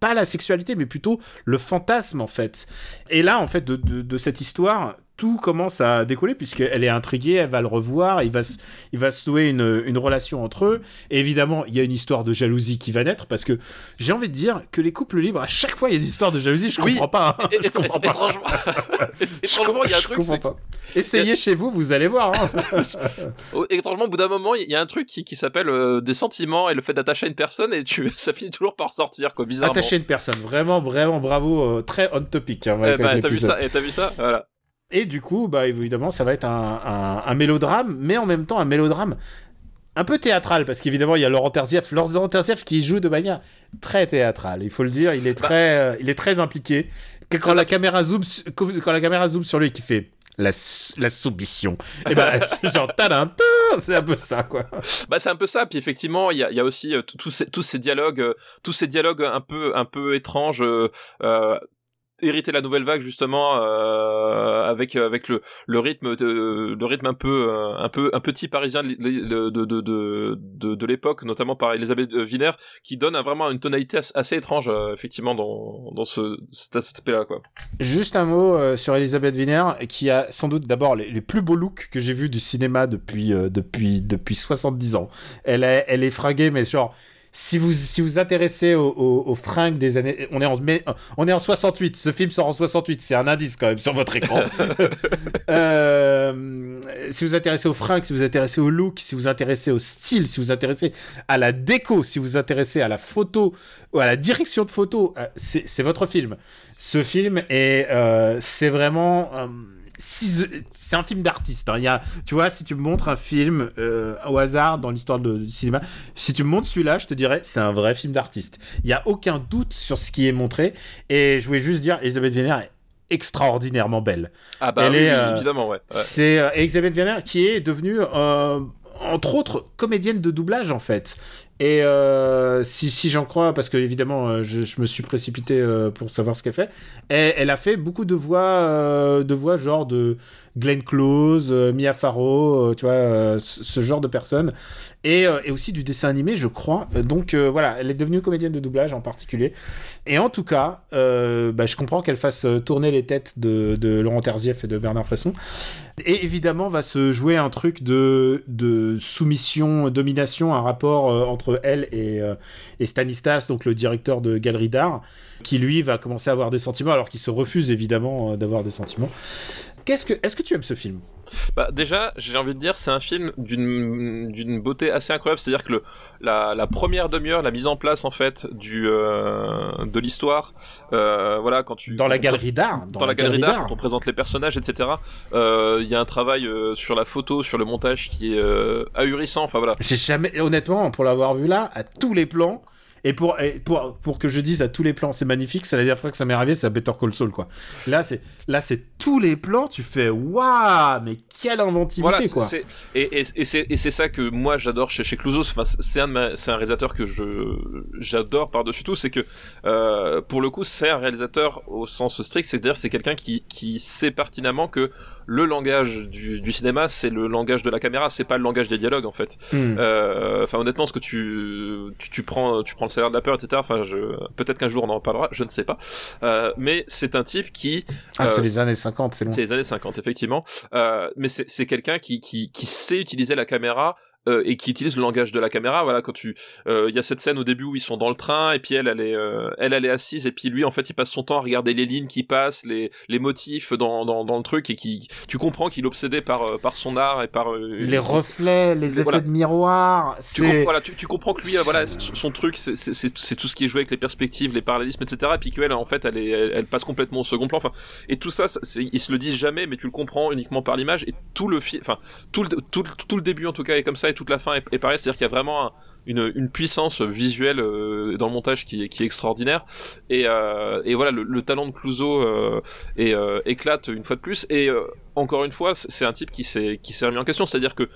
pas la sexualité mais plutôt le fantasme en fait et là en fait de, de, de cette histoire tout commence à décoller puisqu'elle est intriguée elle va le revoir il va se, il va se nouer une, une relation entre eux et évidemment il y a une histoire de jalousie qui va naître parce que j'ai envie de dire que les couples libres à chaque fois il y a des histoires de jalousie je Oui. comprends pas hein. Et- je comprends pas étrangement, <laughs> étrangement, il y a un Je truc. comprends c'est- pas. essayez chez vous vous allez voir hein. <laughs> Étrangement, au bout d'un moment, il y a un truc qui, qui s'appelle euh, des sentiments et le fait d'attacher une personne et tu, <laughs> ça finit toujours par sortir, quoi, bizarrement. attacher une personne vraiment vraiment bravo euh, très on topic hein, Eh bah, t'as vu ça Et t'as vu ça Voilà. Et du coup, bah évidemment, ça va être un, un- un mélodrame, mais en même temps un mélodrame un peu théâtral, parce qu'évidemment, il y a Laurent Terzieff, Laurent Terzieff qui joue de manière très théâtrale. Il faut le dire, il est très, euh, il est très impliqué. Quand la caméra zoom, quand la caméra zoom sur lui, qui fait la, la soumission, et ben <laughs> <laughs> genre c'est un peu ça quoi. Bah c'est un peu ça. Puis effectivement, il y a, y a aussi euh, tous ces tous ces dialogues, euh, tous ces dialogues un peu un peu étranges. Euh, euh, de la nouvelle vague justement euh, avec avec le le rythme de, le rythme un peu euh, un peu un petit parisien de de de de, de, l'époque notamment par Elisabeth Wiener qui donne vraiment une tonalité assez, étrange euh, effectivement dans dans ce cet aspect là quoi Juste un mot euh, sur Elisabeth Wiener, qui a sans doute d'abord les, les plus beaux looks que j'ai vus du cinéma depuis, euh, depuis, depuis 70 ans. Elle est, elle est fringuée, mais genre, si vous si vous intéressez aux, aux, aux fringues des années, on est en mais, on est en 68. Ce film sort en 68. C'est un indice quand même sur votre écran. <laughs> Euh, si vous intéressez aux fringues, si vous intéressez au look, si vous intéressez au style, si vous intéressez à la déco, si vous intéressez à la photo ou à la direction de photo, euh, c'est c'est votre film. Ce film est euh, c'est vraiment euh, si- c'est un film d'artiste. hein. Il y a, tu vois, si tu me montres un film euh, au hasard dans l'histoire du cinéma, si tu me montres celui-là, je te dirais c'est un vrai film d'artiste. Il y a aucun doute sur ce qui est montré. Et je voulais juste dire, Elisabeth Wiener est extraordinairement belle. ah bah Elle oui, est, euh, évidemment ouais, ouais. C'est euh, Elisabeth Wiener qui est devenue, entre autres, comédienne de doublage en fait. Et euh, si, j'en crois, parce que évidemment euh, je, me suis précipité euh, pour savoir ce qu'elle fait, elle, a fait beaucoup de voix, de voix genre de Glenn Close, euh, Mia Farrow, euh, tu vois, euh, ce, genre de personnes, et, et aussi du dessin animé, je crois. Donc voilà, elle est devenue comédienne de doublage en particulier. Et en tout cas, bah, je comprends qu'elle fasse tourner les têtes de, de Laurent Terzieff et de Bernard Fresson. Et évidemment, va se jouer un truc de, de soumission, domination, un rapport entre elle et, et Stanislas, donc le directeur de Galerie d'Art, qui lui va commencer à avoir des sentiments, alors qu'il se refuse évidemment d'avoir des sentiments. Qu'est-ce que, est-ce que tu aimes ce film? Bah, déjà, j'ai envie de dire, c'est un film d'une d'une beauté assez incroyable. C'est-à-dire que le, la, la première demi-heure, la mise en place en fait du euh, de l'histoire, euh, voilà, quand tu Dans la galerie d'art dans, la galerie d'art, quand on présente les personnages, etc. euh, Il y a un travail sur la photo, sur le montage qui est ahurissant. Enfin voilà. J'ai jamais, honnêtement, pour l'avoir vu là, à tous les plans, et pour, et pour, pour que je dise à tous les plans, c'est magnifique, c'est la dernière fois que ça m'est arrivé, c'est à Better Call Saul, quoi. Là, c'est, là, c'est tous les plans, tu fais, waouh, mais quelle inventivité, Voilà, quoi. c'est et, et, et c'est et c'est ça que moi j'adore chez chez Clouseau. Enfin, c'est un un réalisateur que je j'adore par dessus tout. C'est que euh, pour le coup, c'est un réalisateur au sens strict. C'est-à-dire, c'est quelqu'un qui qui sait pertinemment que le langage du, du cinéma, c'est le langage de la caméra. C'est pas le langage des dialogues en fait. Euh, Enfin, honnêtement, ce que tu, tu tu prends tu prends le salaire de la peur, etc. Enfin, je peut-être qu'un jour on en parlera. Je ne sais pas. Euh, mais c'est un type qui Ah, c'est euh, les années 50, c'est loin. c'est les années 50, effectivement. Euh, mais c'est c'est quelqu'un qui, qui, qui sait utiliser la caméra euh, et qui utilise le langage de la caméra. Voilà, quand tu, euh, il y a cette scène au début où ils sont dans le train et puis elle, elle est, euh, elle, elle est assise et puis lui, en fait, il passe son temps à regarder les lignes qui passent, les, les motifs dans, dans, dans le truc et qui, tu comprends qu'il est obsédé par, euh, par son art et par euh, Les reflets, les effets voilà. de miroir, tu, voilà, tu, tu comprends que lui, voilà, son, truc, c'est- tout ce qui est joué avec les perspectives, les parallélismes, etc. Et puis qu'elle, en fait, elle, est, elle, elle passe complètement au second plan. Enfin, et tout ça, ça, ils se le disent jamais, mais tu le comprends uniquement par l'image. Et tout le film, enfin, tout le, tout, tout le début en tout cas est comme ça, et toute la fin est, est pareil. C'est-à-dire qu'il y a vraiment un- une, une puissance visuelle euh, dans le montage qui est, extraordinaire. Et, euh, et voilà, le, le talent de Clouseau euh, éclate une fois de plus. Et encore une fois, c'est un type qui s'est remis en question. C'est-à-dire que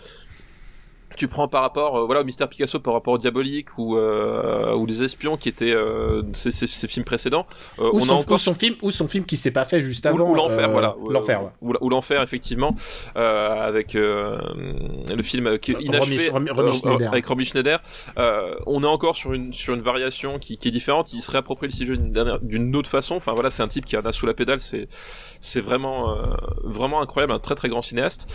tu prends par rapport euh, voilà au Mystère Picasso par rapport au Diabolique ou euh, ou les Espions qui étaient euh, ces, ces- ces films précédents Ou, on son, a encore ou son film, ou son film qui s'est pas fait juste ou, avant. ou l'enfer voilà L'enfer, ouais. ou, ou l'enfer effectivement avec le film qui est inachevé Romy- Romy Schneider. avec Romy Schneider on est encore sur une sur une variation qui, qui est différente il se réapproprie le sujet d'une autre façon enfin voilà c'est un type qui en a sous la pédale c'est c'est vraiment vraiment incroyable un très très grand cinéaste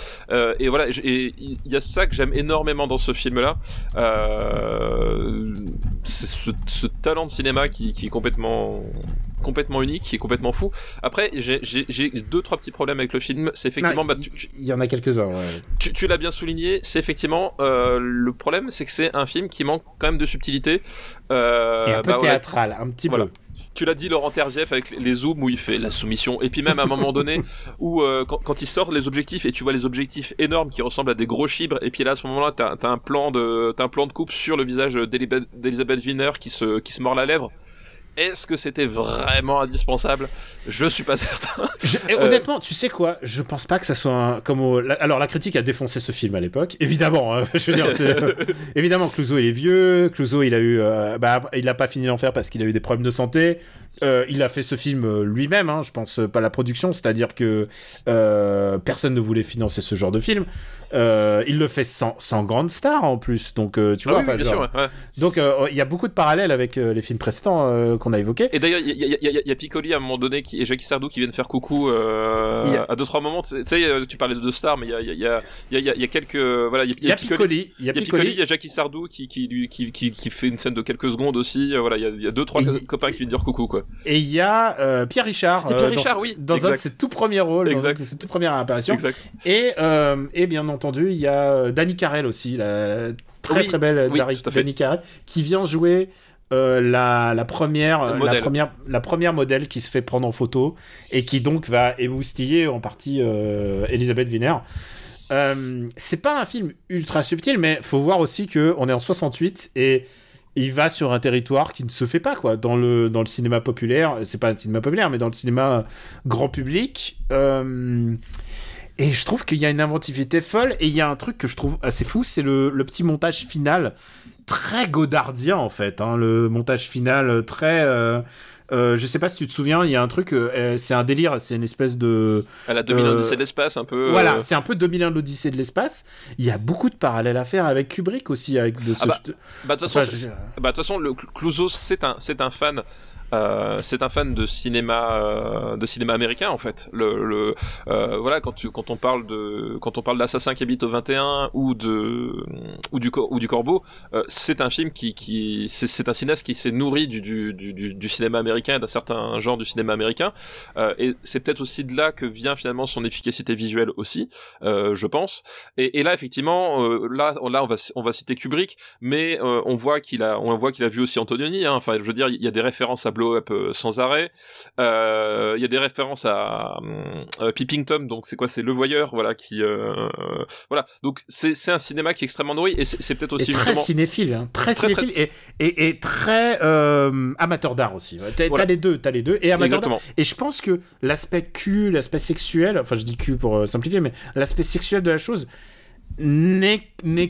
et voilà et il y a ça que j'aime énormément dans ce film là euh, ce, ce talent de cinéma qui, qui est complètement complètement unique qui est complètement fou après j'ai deux trois petits problèmes avec le film c'est effectivement bah, Il y en a quelques-uns, ouais. tu, tu l'as bien souligné, c'est effectivement euh, le problème, c'est que c'est un film qui manque quand même de subtilité. Euh, Et un peu bah, théâtral, un petit Voilà. peu. Tu l'as dit, Laurent Terzieff, avec les zooms où il fait la soumission. Et puis même à un moment donné, <laughs> où euh, quand, quand, il sort les objectifs et tu vois les objectifs énormes qui ressemblent à des gros chibres, et puis là à ce moment-là, t'as as un plan de as un plan de coupe sur le visage d'Elisabeth Wiener qui se qui se mord la lèvre. Est-ce que c'était vraiment indispensable? Je suis pas certain. Euh, honnêtement, tu sais quoi? Je pense pas que ça soit un, comme au... alors la critique a défoncé ce film à l'époque. Évidemment, hein, <laughs> je veux dire, <laughs> évidemment, Clouseau il est vieux. Clouseau il a eu, euh, bah, il a pas fini d'en faire parce qu'il a eu des problèmes de santé. Euh, il a fait ce film euh, lui-même, hein, je pense pas la production, c'est-à-dire que euh, personne ne voulait financer ce genre de film. Euh, il le fait sans, sans grande star en plus, donc euh, tu ah vois. Oui, bien sûr, ouais. Donc il y a beaucoup de parallèles avec les films précédents qu'on a évoqués. Et d'ailleurs, il y, y, y, y, a Piccoli à un moment donné qui, et Jackie Sardou qui viennent faire coucou a... à deux trois moments. Tu sais, tu parlais de deux stars, mais il y a, quelques voilà, il y, a Piccoli, il y a Piccoli, il y a Jackie Sardou qui qui, qui, qui, qui, fait une scène de quelques secondes aussi. Voilà, il y a, deux trois copains qui viennent dire coucou quoi. Et il y a euh, Pierre Richard, Pierre euh, Richard dans, oui, dans exact. un de ses tout premiers rôles, exact. dans de ses tout premières apparitions. Exact. Et, euh, et bien entendu, il y a Danny Carell aussi, la très oui, très belle oui, Dari, Danny Carell, qui vient jouer euh, la, la, première, la, première, la première modèle qui se fait prendre en photo et qui donc va émoustiller en partie euh, Elisabeth Wiener. Euh, c'est pas un film ultra subtil, mais faut voir aussi que on est en 68 et il va sur un territoire qui ne se fait pas quoi dans le dans le cinéma populaire. C'est pas un cinéma populaire, mais dans le cinéma grand public. Euh, et je trouve qu'il y a une inventivité folle et il y a un truc que je trouve assez fou, c'est le, le, petit montage final très godardien en fait. Hein, le montage final très euh, euh, je sais pas si tu te souviens, il y a un truc, euh, c'est un délire, c'est une espèce de. À la 2001 euh, l'Odyssée de l'espace, un peu. Voilà, c'est un peu 2001 l'Odyssée de l'espace. Il y a beaucoup de parallèles à faire avec Kubrick aussi, avec de ce. Ah bah, bah, de toute façon, enfin, je... bah, façon, le Clouseau, c'est un, c'est un fan. Euh, c'est un fan de cinéma euh, de cinéma américain en fait. Le, le euh, voilà quand tu quand on parle de quand on parle d'assassin qui habite au 21 ou de ou du ou du corbeau euh, c'est un film qui qui c'est un cinéaste qui s'est nourri du, du, du, du, cinéma américain d'un certain genre du cinéma américain. Euh, et c'est peut-être aussi de là que vient finalement son efficacité visuelle aussi je pense. Et, et, là effectivement là on, là on va on va citer Kubrick mais on voit qu'il a on voit qu'il a vu aussi Antonioni hein. enfin je veux dire il y a des références à blow up euh, sans arrêt. Il euh, y a des références à euh, Peeping Tom, donc c'est quoi C'est Le Voyeur, voilà, qui voilà. Donc c'est un cinéma qui est extrêmement nourri et c'est peut-être aussi et très justement... cinéphile, hein, très, très cinéphile très... Et, et, et, très amateur d'art aussi. T'as voilà. les deux, t'as les deux et amateur d'art. Et je pense que l'aspect cul, l'aspect sexuel, enfin je dis cul pour simplifier, mais l'aspect sexuel de la chose n'est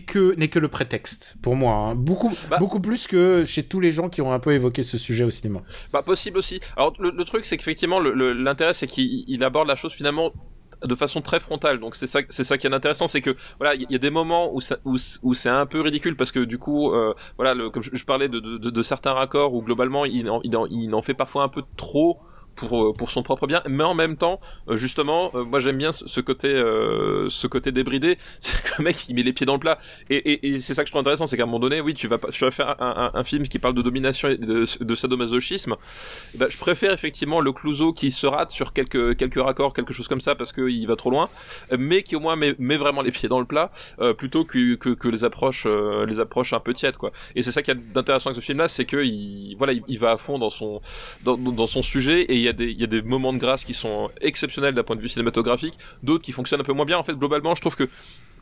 que n'est que le prétexte pour moi hein. beaucoup bah, beaucoup plus que chez tous les gens qui ont un peu évoqué ce sujet au cinéma. Bah possible aussi. Alors le, le truc c'est qu'effectivement l'intérêt c'est qu'il aborde la chose finalement de façon très frontale. Donc c'est ça c'est ça qui est intéressant c'est que voilà il y, a des moments où ça, où, où c'est un peu ridicule parce que du coup euh, voilà le, comme je, je parlais de, de, de, certains raccords où globalement il en, il en, il en fait parfois un peu trop pour pour son propre bien. Mais en même temps justement moi j'aime bien ce côté euh, ce côté débridé. <laughs> C'est que le mec il met les pieds dans le plat. Et, et, et c'est ça que je trouve intéressant c'est qu'à un moment donné oui tu vas tu vas faire un, un, un, film qui parle de domination et de, de sadomasochisme. Ben, je préfère effectivement le Clouseau qui se rate sur quelques quelques raccords quelque chose comme ça parce que il va trop loin mais qui au moins met, met vraiment les pieds dans le plat euh, plutôt que, que, que les approches euh, les approches un peu tièdes quoi. Et c'est ça qui est d'intéressant avec ce film là c'est que il voilà il, va à fond dans son dans, dans son sujet et y a des il y a des moments de grâce qui sont exceptionnels d'un point de vue cinématographique, d'autres qui fonctionnent un peu moins bien. En fait, globalement, je trouve que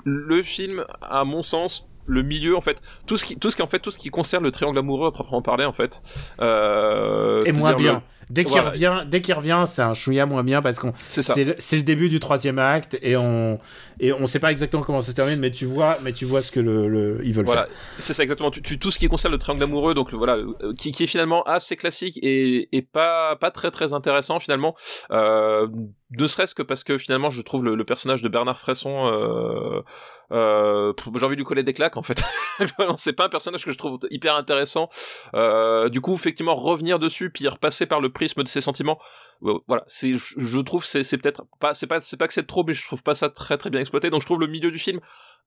le film, à mon sens, le milieu en fait tout ce qui tout ce qui en fait tout ce qui concerne le triangle amoureux à proprement parler en fait euh, et moins bien. Dès qu'il voilà. revient dès qu'il revient c'est un chouïa moins bien parce qu'on c'est le, le, début du troisième acte et on et on sait pas exactement comment ça se termine mais tu vois mais tu vois ce que le, le ils veulent voilà. faire. C'est ça exactement. Tu, tu, tout ce qui concerne le triangle amoureux donc voilà euh, qui, qui est finalement assez classique et, et pas pas très très intéressant finalement euh, ne serait-ce que parce que finalement je trouve le, le personnage de Bernard Fresson euh, euh, j'ai envie de lui coller des claques en fait. <laughs> C'est pas un personnage que je trouve hyper intéressant. Euh, du coup effectivement revenir dessus puis repasser par le prisme de ses sentiments. Voilà je trouve c'est c'est peut-être pas c'est pas c'est pas que c'est trop mais je trouve pas ça très très bien exploité. Donc je trouve le milieu du film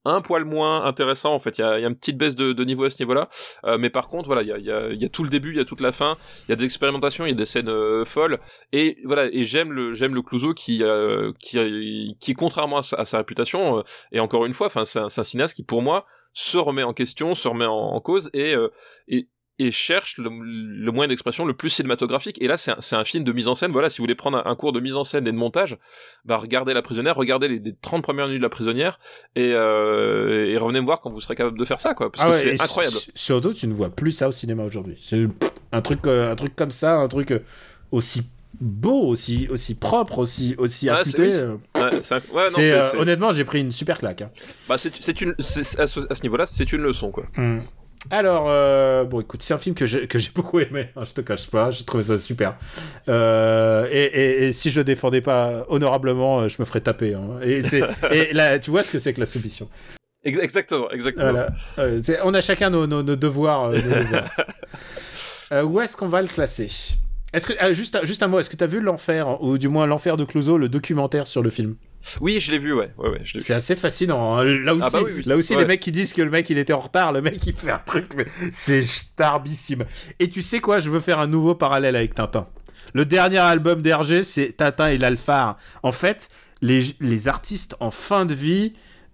un poil moins intéressant en fait. Il y a, une petite baisse de, niveau à ce niveau là euh, mais par contre voilà il y a, tout le début il y a toute la fin. Il y a des expérimentations il y a des scènes euh, folles. Et voilà et j'aime le j'aime le Clouseau qui euh, qui qui contrairement à sa, réputation et encore une fois enfin c'est un, cinéaste qui pour moi se remet en question se remet en, cause et et cherche le, le moyen d'expression le plus cinématographique. Et là, c'est un, un film de mise en scène. Voilà, si vous voulez prendre un, un cours de mise en scène et de montage, bah regardez La Prisonnière, regardez les, les 30 premières minutes de La Prisonnière, et, euh, et revenez me voir quand vous serez capable de faire ça, quoi. Parce Ah que ouais, c'est incroyable. Surtout, tu ne vois plus ça au cinéma aujourd'hui. C'est un truc, euh, un truc comme ça, un truc euh, aussi beau, aussi, aussi propre, aussi, aussi Ouais, affûté. Ouais, ouais, euh, honnêtement, j'ai pris une super claque. hein. bah, c'est une, à ce, niveau-là, c'est une leçon, quoi. Hmm. Alors, euh, bon, écoute, c'est un film que j'ai que j'ai <laughs> beaucoup aimé. hein, je te cache pas, j'ai trouvé ça super. Euh, et, et- et si je le défendais pas honorablement, euh, je me ferais taper. hein. Et c'est <laughs> et là, tu vois ce que c'est que la soumission. Ex- Exactement, exactement. Voilà. Euh, on a chacun nos, nos- nos devoirs. nos <laughs> devoirs. Où est-ce qu'on va le classer? Est-ce que ah, juste, juste un mot, est-ce que tu as vu l'enfer ou du moins l'enfer de Clouseau, le documentaire sur le film? Oui, je l'ai vu, ouais. C'est assez fascinant. hein. Là aussi, Ah bah oui, oui, là aussi ouais. les mecs qui disent que le mec il était en retard, le mec il fait un truc, mais c'est starbissime. Et tu sais quoi, je veux faire un nouveau parallèle avec Tintin. Le dernier album d'Hergé, c'est Tintin et l'Alphard. En fait, les, les artistes en fin de vie,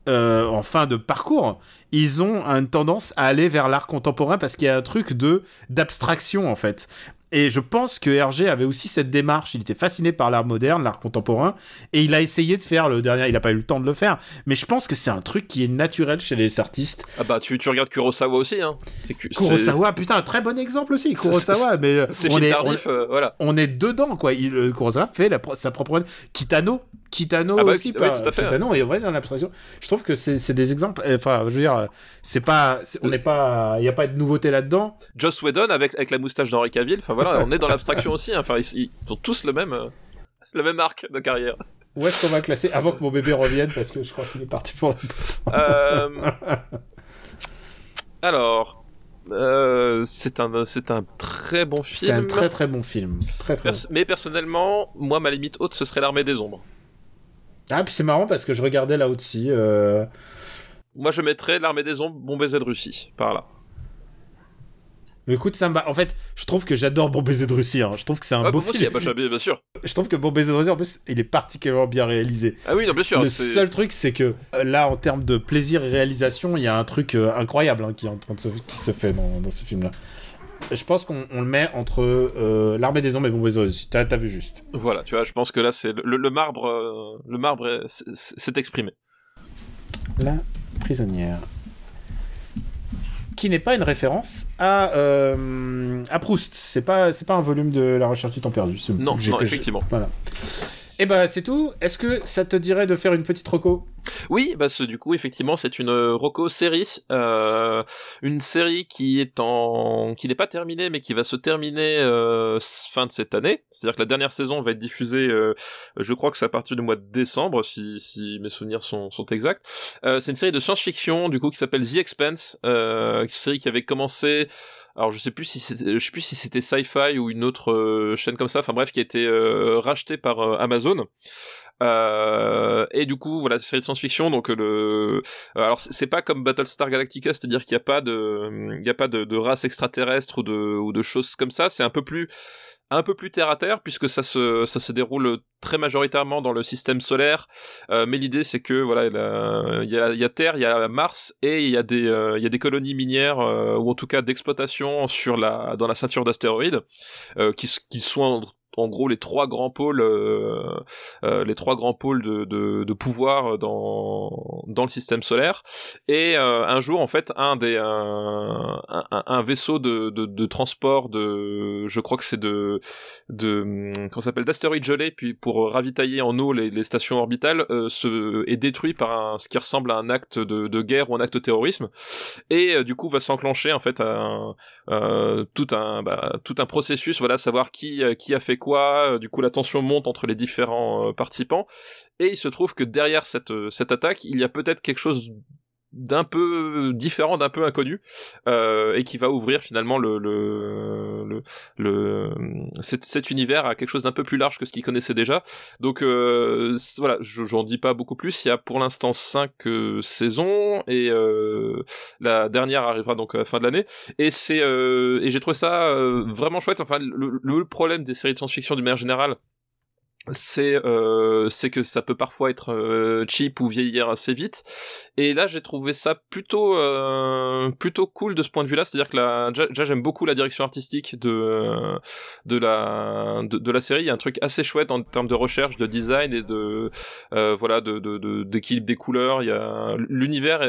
euh, en fin de parcours, ils ont une tendance à aller vers l'art contemporain parce qu'il y a un truc de d'abstraction en fait. Et je pense que Hergé avait aussi cette démarche. Il était fasciné par l'art moderne, l'art contemporain, et il a essayé de faire le dernier. Il n'a pas eu le temps de le faire, mais je pense que c'est un truc qui est naturel chez les artistes. Ah bah, tu, tu regardes Kurosawa aussi, hein. Kurosawa, putain, un très bon exemple aussi. <laughs> Kurosawa, mais euh, C'est on est, tardif, euh, voilà. on, on est dedans quoi. Il, euh, Kurosawa fait la sa propre. Kitano, Kitano Ah bah, aussi. Kit- oui, par- tout à fait. Kitano est vrai dans l'abstraction. Je trouve que c'est des exemples. Enfin, je veux dire, c'est pas, on n'est pas, il y a pas de nouveauté là-dedans. Joss Whedon avec, avec la moustache d'Henri Cavill, enfin voilà, on est dans l'abstraction aussi, hein. enfin ils, ils ont tous le même, euh, le même arc de carrière. Où est-ce qu'on va classer avant que mon bébé revienne parce que je crois qu'il est parti pour la Euh, alors, euh, c'est un, c'est un très bon film. C'est un très très bon film. Très très. Pers- mais personnellement, moi ma limite haute ce serait l'armée des ombres. Ah puis c'est marrant parce que je regardais là aussi. Euh... Moi je mettrais l'armée des ombres, bon baiser de Russie, par là. Écoute, ça me va. En fait, je trouve que j'adore Bon baiser de Russie. hein. Je trouve que c'est un Ah, beau aussi, film. bien sûr. Je trouve que Bon baiser de Russie, en plus, il est particulièrement bien réalisé. Ah oui, non, bien sûr. Le seul truc, c'est que euh, là, en termes de plaisir et réalisation, il y a un truc euh, incroyable hein, qui est en train de se, qui se fait dans, dans ce film-là. Je pense qu'on on le met entre euh, l'armée des ombres et Bon baiser de Russie. T'as t'as vu juste. Voilà, tu vois, je pense que là c'est le, le marbre, euh, le marbre s'est exprimé. La prisonnière. Qui n'est pas une référence à, euh, à Proust. C'est pas, c'est pas un volume de La recherche du temps perdu. Non, non, effectivement. Voilà. Et bah c'est tout. Est-ce que ça te dirait de faire une petite reco? Oui, bah ce, du coup effectivement c'est une euh, Rocco série, euh, une série qui est en, qui n'est pas terminée mais qui va se terminer euh, fin de cette année. C'est-à-dire que la dernière saison va être diffusée, euh, je crois que c'est à partir du mois de décembre si, si mes souvenirs sont, sont exacts. Euh, c'est une série de science-fiction du coup qui s'appelle The Expanse, euh, une série qui avait commencé alors je sais plus si je sais plus si c'était Sci-Fi ou une autre chaîne comme ça. Enfin bref, qui a été euh, rachetée par Amazon. Euh, et du coup, voilà, série de science-fiction. Donc le, euh, alors c'est pas comme Battlestar Galactica, c'est-à-dire qu'il n'y a pas de, il y a pas de, de race extraterrestre ou de ou de choses comme ça. C'est un peu plus un peu plus terre à terre puisque ça se ça se déroule très majoritairement dans le système solaire Euh, mais l'idée c'est que voilà il y a- y a, Terre il y a Mars et il y a des euh, il y a des colonies minières euh, ou en tout cas d'exploitation sur la dans la ceinture d'astéroïdes euh, qui qui sont en, gros les trois grands pôles euh, euh, les trois grands pôles de, de, de pouvoir dans dans le système solaire. Et euh, un jour en fait un des un, un, un vaisseau de, de, de transport de je crois que c'est de de hum, comment s'appelle d'astéroïdes gelés puis pour ravitailler en eau les, les stations orbitales euh, se est détruit par un ce qui ressemble à un acte de, de guerre ou un acte de terrorisme. Et euh, du coup va s'enclencher en fait un, euh, tout un bah, tout un processus voilà savoir qui euh, qui a fait euh, du coup la tension monte entre les différents euh, participants. Et il se trouve que derrière cette euh, cette attaque il y a peut-être quelque chose d'un peu différent, d'un peu inconnu, euh, et qui va ouvrir finalement le le le, le cet, cet univers à quelque chose d'un peu plus large que ce qu'il connaissait déjà. Donc euh, voilà, je- j'en dis pas beaucoup plus. Il y a pour l'instant cinq euh, saisons et euh, la dernière arrivera donc à la fin de l'année. Et c'est euh, et j'ai trouvé ça vraiment chouette. Enfin, le, le problème des séries de science-fiction d'une manière générale c'est euh, c'est que ça peut parfois être euh, cheap ou vieillir assez vite. Et là j'ai trouvé ça plutôt euh, plutôt cool de ce point de vue-là. C'est-à-dire que là déjà j'aime beaucoup la direction artistique de de la de, de, la série. Il y a un truc assez chouette en termes de recherche de design et de euh, voilà de de d'équilibre des couleurs. Il y a l'univers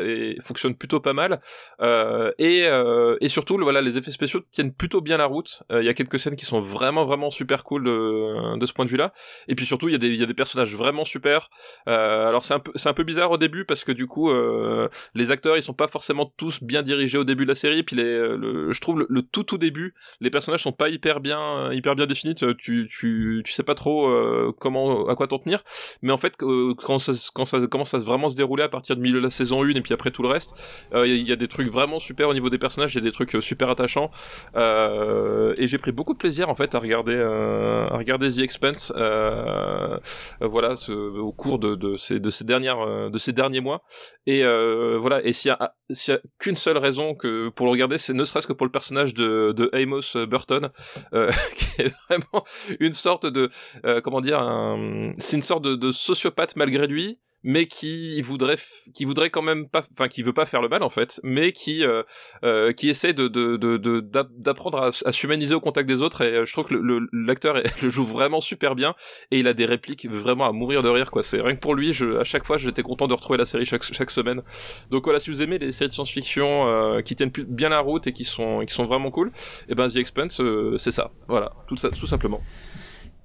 fonctionne plutôt pas mal. Euh, et euh, et surtout voilà les effets spéciaux tiennent plutôt bien la route. Il y a quelques scènes qui sont vraiment vraiment super cool de de ce point de vue-là et puis surtout, il y a des, il y a des personnages vraiment super. Euh, alors c'est un peu, c'est un peu bizarre au début parce que du coup, euh, les acteurs, ils sont pas forcément tous bien dirigés au début de la série. Puis les, le, je trouve le, tout tout début, les personnages sont pas hyper bien, hyper bien définis. Tu, tu, tu sais pas trop euh, comment, à quoi t'en tenir. Mais en fait, euh, quand ça, quand ça commence à vraiment se dérouler à partir de milieu de la saison 1 et puis après tout le reste, euh, il y, a des trucs vraiment super au niveau des personnages. Il y a des trucs super attachants. et j'ai pris beaucoup de plaisir en fait à regarder, à regarder The Expense. Euh, euh, voilà, ce, au cours de, ces, de ces dernières, euh, de ces derniers mois. Et euh, voilà, et s'il y a, qu'une seule raison que pour le regarder, c'est ne serait-ce que pour le personnage de, Amos Burton, <laughs> qui est vraiment une sorte de, comment dire, c'est une sorte de sociopathe malgré lui mais qui voudrait qui voudrait quand même pas enfin qui veut pas faire le mal en fait mais qui euh, euh, qui essaie de d'apprendre à, à s'humaniser au contact des autres. Et euh, je trouve que l'acteur <laughs> le, joue vraiment super bien et il a des répliques vraiment à mourir de rire quoi. C'est rien que pour lui je, à chaque fois j'étais content de retrouver la série chaque, chaque semaine. Donc voilà si vous aimez les séries de science-fiction qui tiennent bien la route et qui sont qui sont vraiment cool et eh ben The Expanse c'est ça. Voilà. Tout ça tout simplement.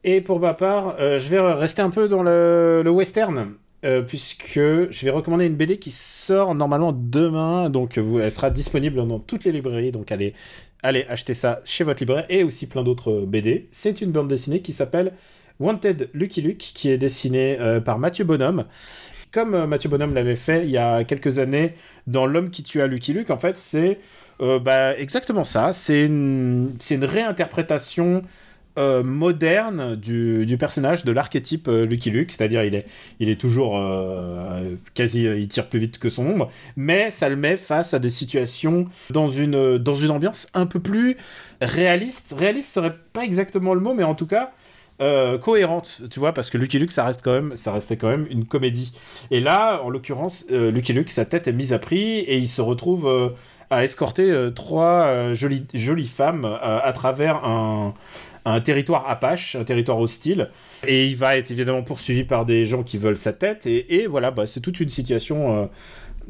Et pour ma part, je vais rester un peu dans le, le western. Euh, puisque je vais recommander une BD qui sort normalement demain, donc elle sera disponible dans toutes les librairies, donc allez, allez acheter ça chez votre libraire et aussi plein d'autres BD. C'est une bande dessinée qui s'appelle Wanted Lucky Luke, qui est dessinée euh, par Mathieu Bonhomme. Comme euh, Mathieu Bonhomme l'avait fait il y a quelques années dans L'homme qui tua Lucky Luke, en fait, c'est bah, exactement ça. C'est une réinterprétation euh, moderne du, personnage, de l'archétype euh, Lucky Luke, c'est-à-dire il est, toujours euh, quasi, il tire plus vite que son ombre, mais ça le met face à des situations dans une, dans une ambiance un peu plus réaliste. Réaliste serait pas exactement le mot, mais en tout cas cohérente, tu vois, parce que Lucky Luke, ça reste quand même, ça restait quand même une comédie. Et là, en l'occurrence, Lucky Luke, sa tête est mise à prix et il se retrouve à escorter trois jolies, jolies femmes à travers un un territoire apache, un territoire hostile, et il va être évidemment poursuivi par des gens qui veulent sa tête, et, voilà, bah, c'est toute une situation euh,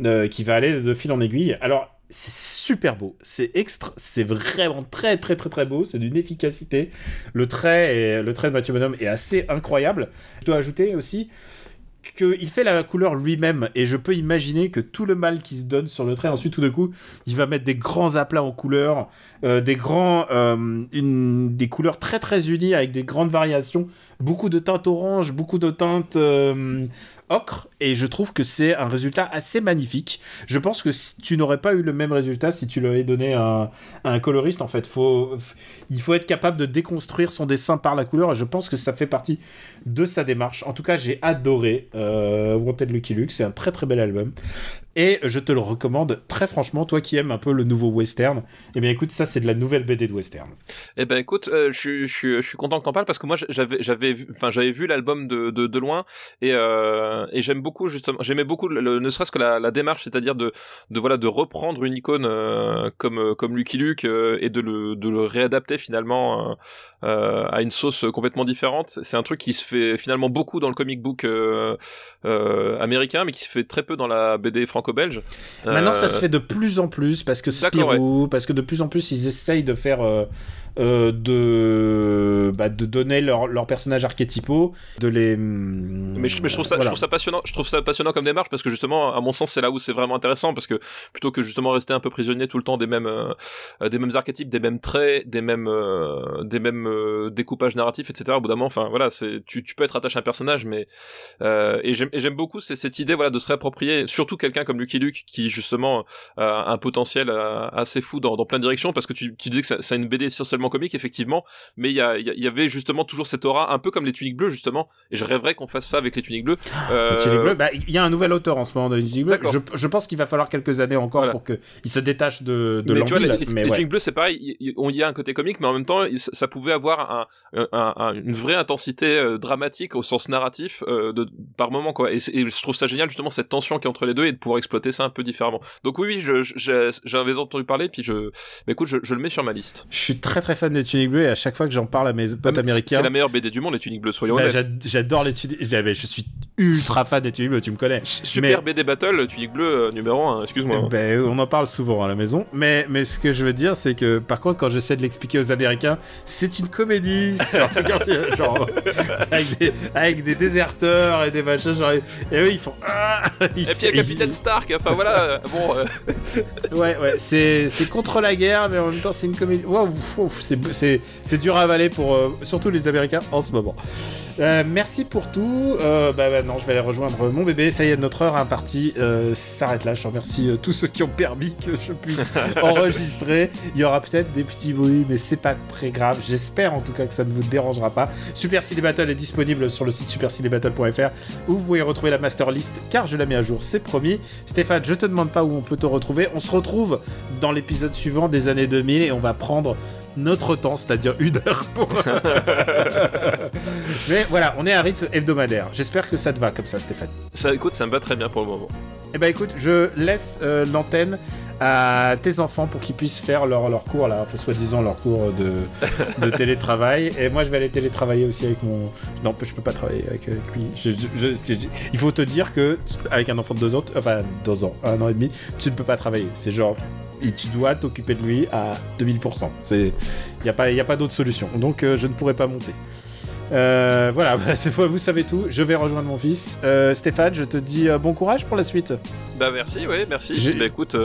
euh, qui va aller de fil en aiguille. Alors, c'est super beau, c'est extra, c'est vraiment très très très très beau, c'est d'une efficacité. Le trait, le trait de Mathieu Bonhomme est assez incroyable. Je dois ajouter aussi qu'il fait la couleur lui-même et je peux imaginer que tout le mal qui se donne sur le trait ensuite tout d'un coup il va mettre des grands aplats en couleurs euh, des grands euh, une, des couleurs très très unies avec des grandes variations. Beaucoup de teintes orange beaucoup de teintes euh, ocre et je trouve que c'est un résultat assez magnifique. Je pense que tu n'aurais pas eu le même résultat si tu l'avais donné à, un coloriste. En fait, il faut être capable de déconstruire son dessin par la couleur et je pense que ça fait partie de sa démarche. En tout cas, j'ai adoré euh, Wanted Lucky Luke. C'est un très très bel album. Et je te le recommande très franchement, toi qui aimes un peu le nouveau western. Eh bien écoute, ça c'est de la nouvelle BD de western. Eh ben écoute, euh, je, suis content que t'en parles parce que moi j'avais vu l'album de loin et euh, et j'aime beaucoup justement j'aimais beaucoup le, ne serait-ce que la, la démarche, c'est-à-dire de de voilà de reprendre une icône euh, comme euh, comme Lucky Luke et de le de le réadapter finalement à une sauce complètement différente. C'est un truc qui se fait finalement beaucoup dans le comic book américain, mais qui se fait très peu dans la BD franco belge Maintenant, ça se fait de plus en plus parce que Spirou, parce que de plus en plus ils essayent de faire euh, euh, de, bah, de donner leurs leur personnages archétypaux, de les. Mais je, trouve ça, je trouve ça passionnant. Je trouve ça passionnant comme démarche parce que justement, à mon sens, c'est là où c'est vraiment intéressant parce que plutôt que justement rester un peu prisonnier tout le temps des mêmes, euh, des mêmes archétypes, des mêmes traits, des mêmes, euh, des mêmes découpages narratifs, etc. Au bout d'un moment, enfin voilà, c'est, tu, tu peux être attaché à un personnage, mais et j'aime beaucoup cette idée, voilà, de se réapproprier, surtout quelqu'un comme Lucky Luke qui justement a un potentiel assez fou dans, dans plein de directions parce que tu, tu disais que c'est une BD essentiellement comique effectivement, mais il y, a- il y a- il y avait justement toujours cette aura, un peu comme les tuniques bleues justement, et je rêverais qu'on fasse ça avec les tuniques bleues. Euh, Le Tunique Bleu, bah, il y a un nouvel auteur en ce moment de Tunique Bleu. D'accord. Je, je pense qu'il va falloir quelques années encore Voilà. pour qu'il se détache de, de mais tu vois, l'anguille, les, les, mais les ouais. tuniques bleues, c'est pareil. Il il- on y a un côté comique, mais en même temps, il- ça, pouvait avoir un, un- un- une vraie intensité euh, dramatique au sens narratif euh, de, par moment, quoi. Et, je trouve ça génial justement cette tension qui est entre les deux et de pouvoir exploiter ça un peu différemment. Donc oui, oui, j'avais entendu parler, puis je, bah, écoute, je, je le mets sur ma liste. Je suis très très fan des Tuniques Bleues et à chaque fois que j'en parle à mes potes C'est américains, la meilleure BD du monde, les tuniques bleues, soyons bah, honnêtes. j'ad- j'adore les Tuniques. Je suis ultra fan des Bleues, tu me connais. Super BD Battle, tunique bleue euh, numéro 1, excuse-moi. Ben, on en parle souvent à la maison, mais, mais ce que je veux dire, c'est que par contre, quand j'essaie de l'expliquer aux Américains, c'est une comédie, <laughs> genre, <laughs> avec, des, avec des déserteurs et des machins, genre, et eux ils font. Ah <laughs> Ils- Et puis il y a ils- Capitaine Stark, enfin voilà, euh, bon, euh, Ouais, ouais, c'est contre la guerre, mais en même temps, c'est une comédie. Waouh, ouf, c'est- dur à avaler pour euh, surtout les Américains en ce moment. Euh, merci pour tout. Euh, bah, maintenant, je vais aller rejoindre mon bébé. Ça y est, notre heure impartie euh, s'arrête là. Je remercie euh, tous ceux qui ont permis que je puisse <laughs> enregistrer. Il y aura peut-être des petits bruits, mais c'est pas très grave. J'espère en tout cas que ça ne vous dérangera pas. Super Battle est disponible sur le site supercinébattle.fr où vous pouvez retrouver la master list car je la mets à jour, c'est promis. Stéphane, je te demande pas où on peut te retrouver. On se retrouve dans l'épisode suivant des années 2000 et on va prendre notre temps, c'est-à-dire une heure pour. <laughs> Mais voilà, on est à rythme hebdomadaire. J'espère que ça te va comme ça, Stéphane. ça, écoute, ça me va très bien pour le moment. Eh ben écoute, je laisse euh, l'antenne à tes enfants pour qu'ils puissent faire leur, leur cours là, enfin, soi-disant leur cours de, de <laughs> télétravail. Et moi, je vais aller télétravailler aussi avec mon. Non, je peux pas travailler avec, lui. Je- je- je- c'est- il faut te dire que avec un enfant de deux ans, t- enfin deux ans, un an et demi, tu ne peux pas travailler. C'est genre. Et tu dois t'occuper de lui à 2000%. Il n'y a pas, y a pas d'autre solution. Donc euh, je ne pourrai pas monter. Euh, voilà, <laughs> bah, cette fois vous savez tout. Je vais rejoindre mon fils. Euh, Stéphane, je te dis bon courage pour la suite. Bah merci, ouais, merci. Bah écoute,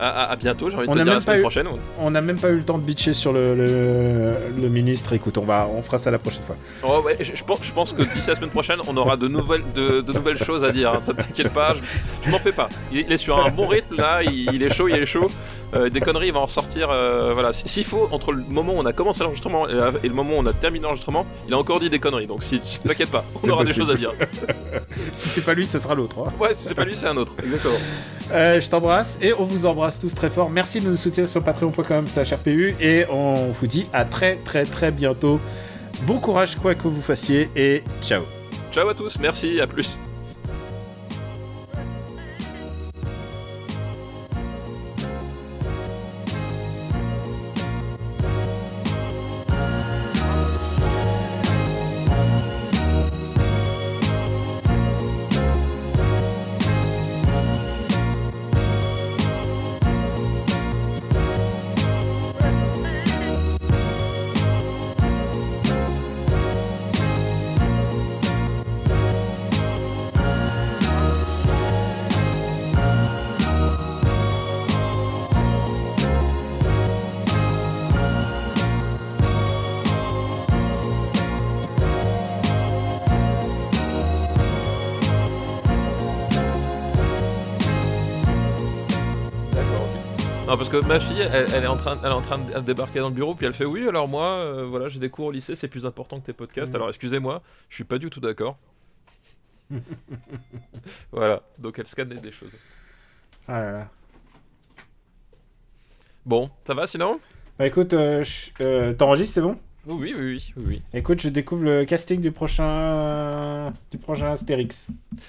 à, à- à bientôt, j'ai envie de On te a dire la même semaine eu- prochaine. On n'a même pas eu le temps de bitcher sur le, le, le ministre. Écoute, on, va, on fera ça la prochaine fois. Oh, ouais, je, je pense, je pense que d'ici la semaine prochaine, on aura de nouvelles, de, de nouvelles choses à dire. hein. T'inquiète pas, je, je m'en fais pas. Il, est- il est sur un bon rythme là, il, il est chaud, il est chaud. Euh, des conneries, il va en sortir. euh, voilà, s'il faut, entre le moment où on a commencé l'enregistrement et, le moment où on a terminé l'enregistrement, il a encore dit des conneries. Donc si t'inquiète pas, on aura possible. des choses à dire. <laughs> Si c'est pas lui, ce sera l'autre. hein. Ouais, si c'est pas lui, c'est un autre. Exactement. Euh, je t'embrasse et on vous embrasse tous très fort. Merci de nous soutenir sur patreon.com rpu et on vous dit à très très très bientôt. Bon courage quoi que vous fassiez et ciao. Ciao à tous, merci, à plus. Que ma fille, elle, elle est en train, elle est en train de débarquer dans le bureau, puis elle fait oui, alors moi, euh, voilà, j'ai des cours au lycée, c'est plus important que tes podcasts. Mm. Alors excusez-moi, je suis pas du tout d'accord. <laughs> voilà, donc elle scanne des choses. Ah là là. Bon, ça va sinon? Bah écoute, euh, euh, t'enregistres, c'est bon? Oui, oui, oui, oui, oui. Écoute, je découvre le casting du prochain du prochain Astérix.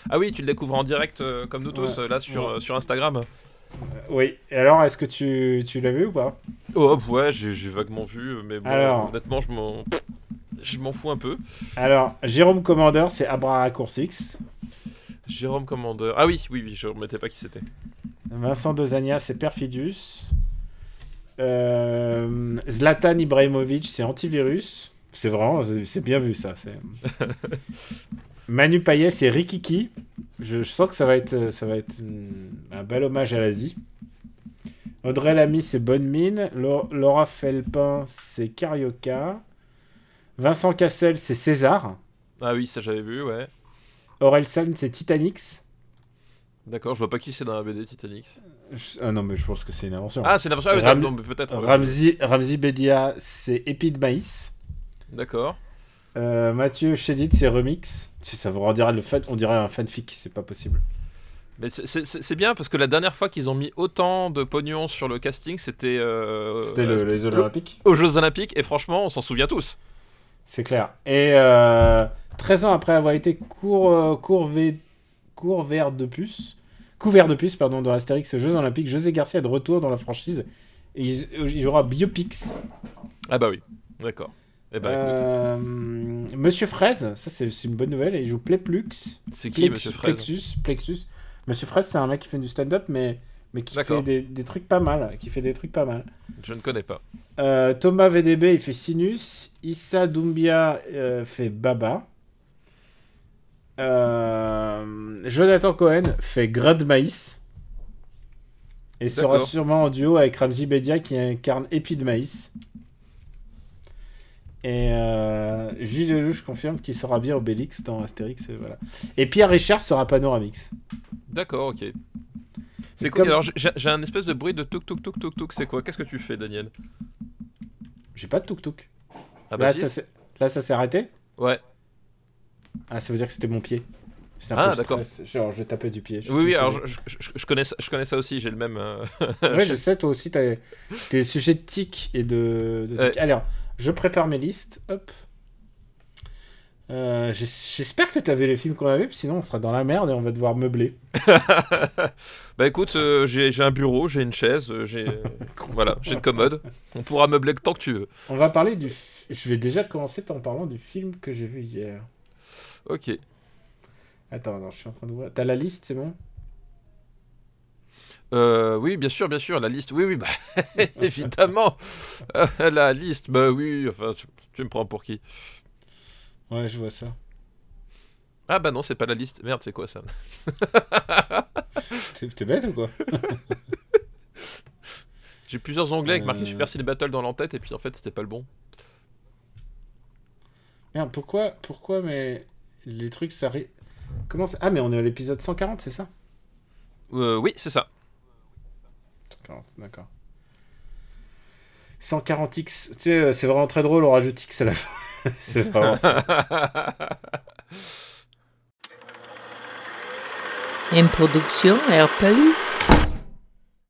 Ah oui, tu le découvres en direct euh, comme nous tous Ouais. là sur, Ouais. sur Instagram. Oui. Et alors, est-ce que tu, tu l'as vu ou pas? Oh ouais, j'ai vaguement vu, mais bon, Alors. honnêtement, je m'en, je m'en fous un peu. Alors, Jérôme Commander, c'est Abra Coursix. Jérôme Commander. Ah oui, oui, oui, je remettais pas qui c'était. Vincent Dezania, c'est Perfidus. Euh, Zlatan Ibrahimovic, c'est Antivirus. C'est vraiment, c'est bien vu ça. <laughs> Manu Payet, c'est Rikiki. Je, je sens que ça va être, ça va être hum, un bel hommage à l'Asie. Audrey Lamy, c'est Bonne Mine. Lau- Laura Felpin, c'est Carioca. Vincent Cassel, c'est César. Ah oui, ça j'avais vu, ouais. Orelsan, c'est Titanic. D'accord, je vois pas qui c'est dans la BD Titanic. Je- Ah non, mais je pense que c'est une invention. Ah, c'est l'invention. Ah, oui, Ram- peut-être. euh, Ramzi, Ramzi Bedia, c'est épi de maïs. D'accord. Euh, Mathieu Chédid, c'est remix. Si ça vous on dirait, le fan, on dirait un fanfic, c'est pas possible. Mais c'est- bien parce que la dernière fois qu'ils ont mis autant de pognon sur le casting, c'était euh, C'était le- les Jeux Olympiques. aux Jeux Olympiques et franchement, on s'en souvient tous. C'est clair. Et euh, 13 ans après avoir été court, euh, couvert de puce, couvert de puce pardon, dans Astérix et Jeux Olympiques, José Garcia est de retour dans la franchise. Et il, il jouera Biopix. Ah bah oui, d'accord. Eh ben, Euh, Monsieur Fraise, ça c'est une bonne nouvelle, il joue Pleplux. c'est qui, Monsieur Fraise Plexus, Plexus. Monsieur Fraise, c'est un mec qui fait du stand-up, mais, mais qui fait des, des trucs pas mal. Qui fait des trucs pas mal. Je ne connais pas. Euh, Thomas VDB, il fait Sinus. Issa Doumbia euh, fait Baba. Jonathan Cohen fait Grain de maïs. Et sera sûrement en duo avec Ramzi Bedia qui incarne Épi de maïs. Et euh, Gilles Lelouch confirme qu'il sera bien Obélix dans Astérix. Et, voilà. et Pierre Richard sera Panoramix. D'accord, ok. C'est quoi comme- Alors j'ai un espèce de bruit de touk touk touk touk touk. C'est quoi? Qu'est-ce que tu fais, Daniel? J'ai pas de tuk-tuk. Ah bah Là, si. ça s'est- là, ça s'est arrêté? Ouais. Ah, ça veut dire que c'était mon pied. Un Ah, d'accord. Genre, je tapais du pied. Oui, oui. Alors je, je- je- je connais ça, je connais ça aussi. J'ai le même. euh, Ouais, <laughs> je sais, toi aussi, t'as des sujets de tic et de, de tic. Ouais. Alors, je prépare mes listes. Hop. Euh, j'es- J'espère que t'avais les films qu'on avait, puis sinon on sera dans la merde et on va devoir meubler. <laughs> bah écoute, euh, j'ai un bureau, j'ai une chaise, euh, j'ai <laughs> voilà, j'ai une commode. On pourra meubler tant que tu veux. On va parler du. Je vais déjà commencer en parlant du film que j'ai vu hier. Ok. Attends, attends, je suis en train de voir. T'as la liste, c'est bon? Euh, oui, bien sûr, bien sûr, la liste. Oui, oui, bah, <laughs> évidemment. Euh, la liste, bah oui, enfin, tu, tu me prends pour qui? Ouais, je vois ça. Ah bah non, c'est pas la liste. Merde, c'est quoi ça? <laughs> T'es bête ou quoi? <laughs> J'ai plusieurs onglets avec marqué Euh. Super Ciné Battle dans l'entête et puis en fait, c'était pas le bon. Merde, pourquoi, pourquoi, mais les trucs, ça. Comment ça... Ah, mais on est à l'épisode 140, c'est ça? Euh, oui, c'est ça. 140, d'accord. 140x, tu sais, euh, c'est vraiment très drôle, on rajoute x à la fin. <laughs> c'est vraiment ça. <laughs> Une production RPU.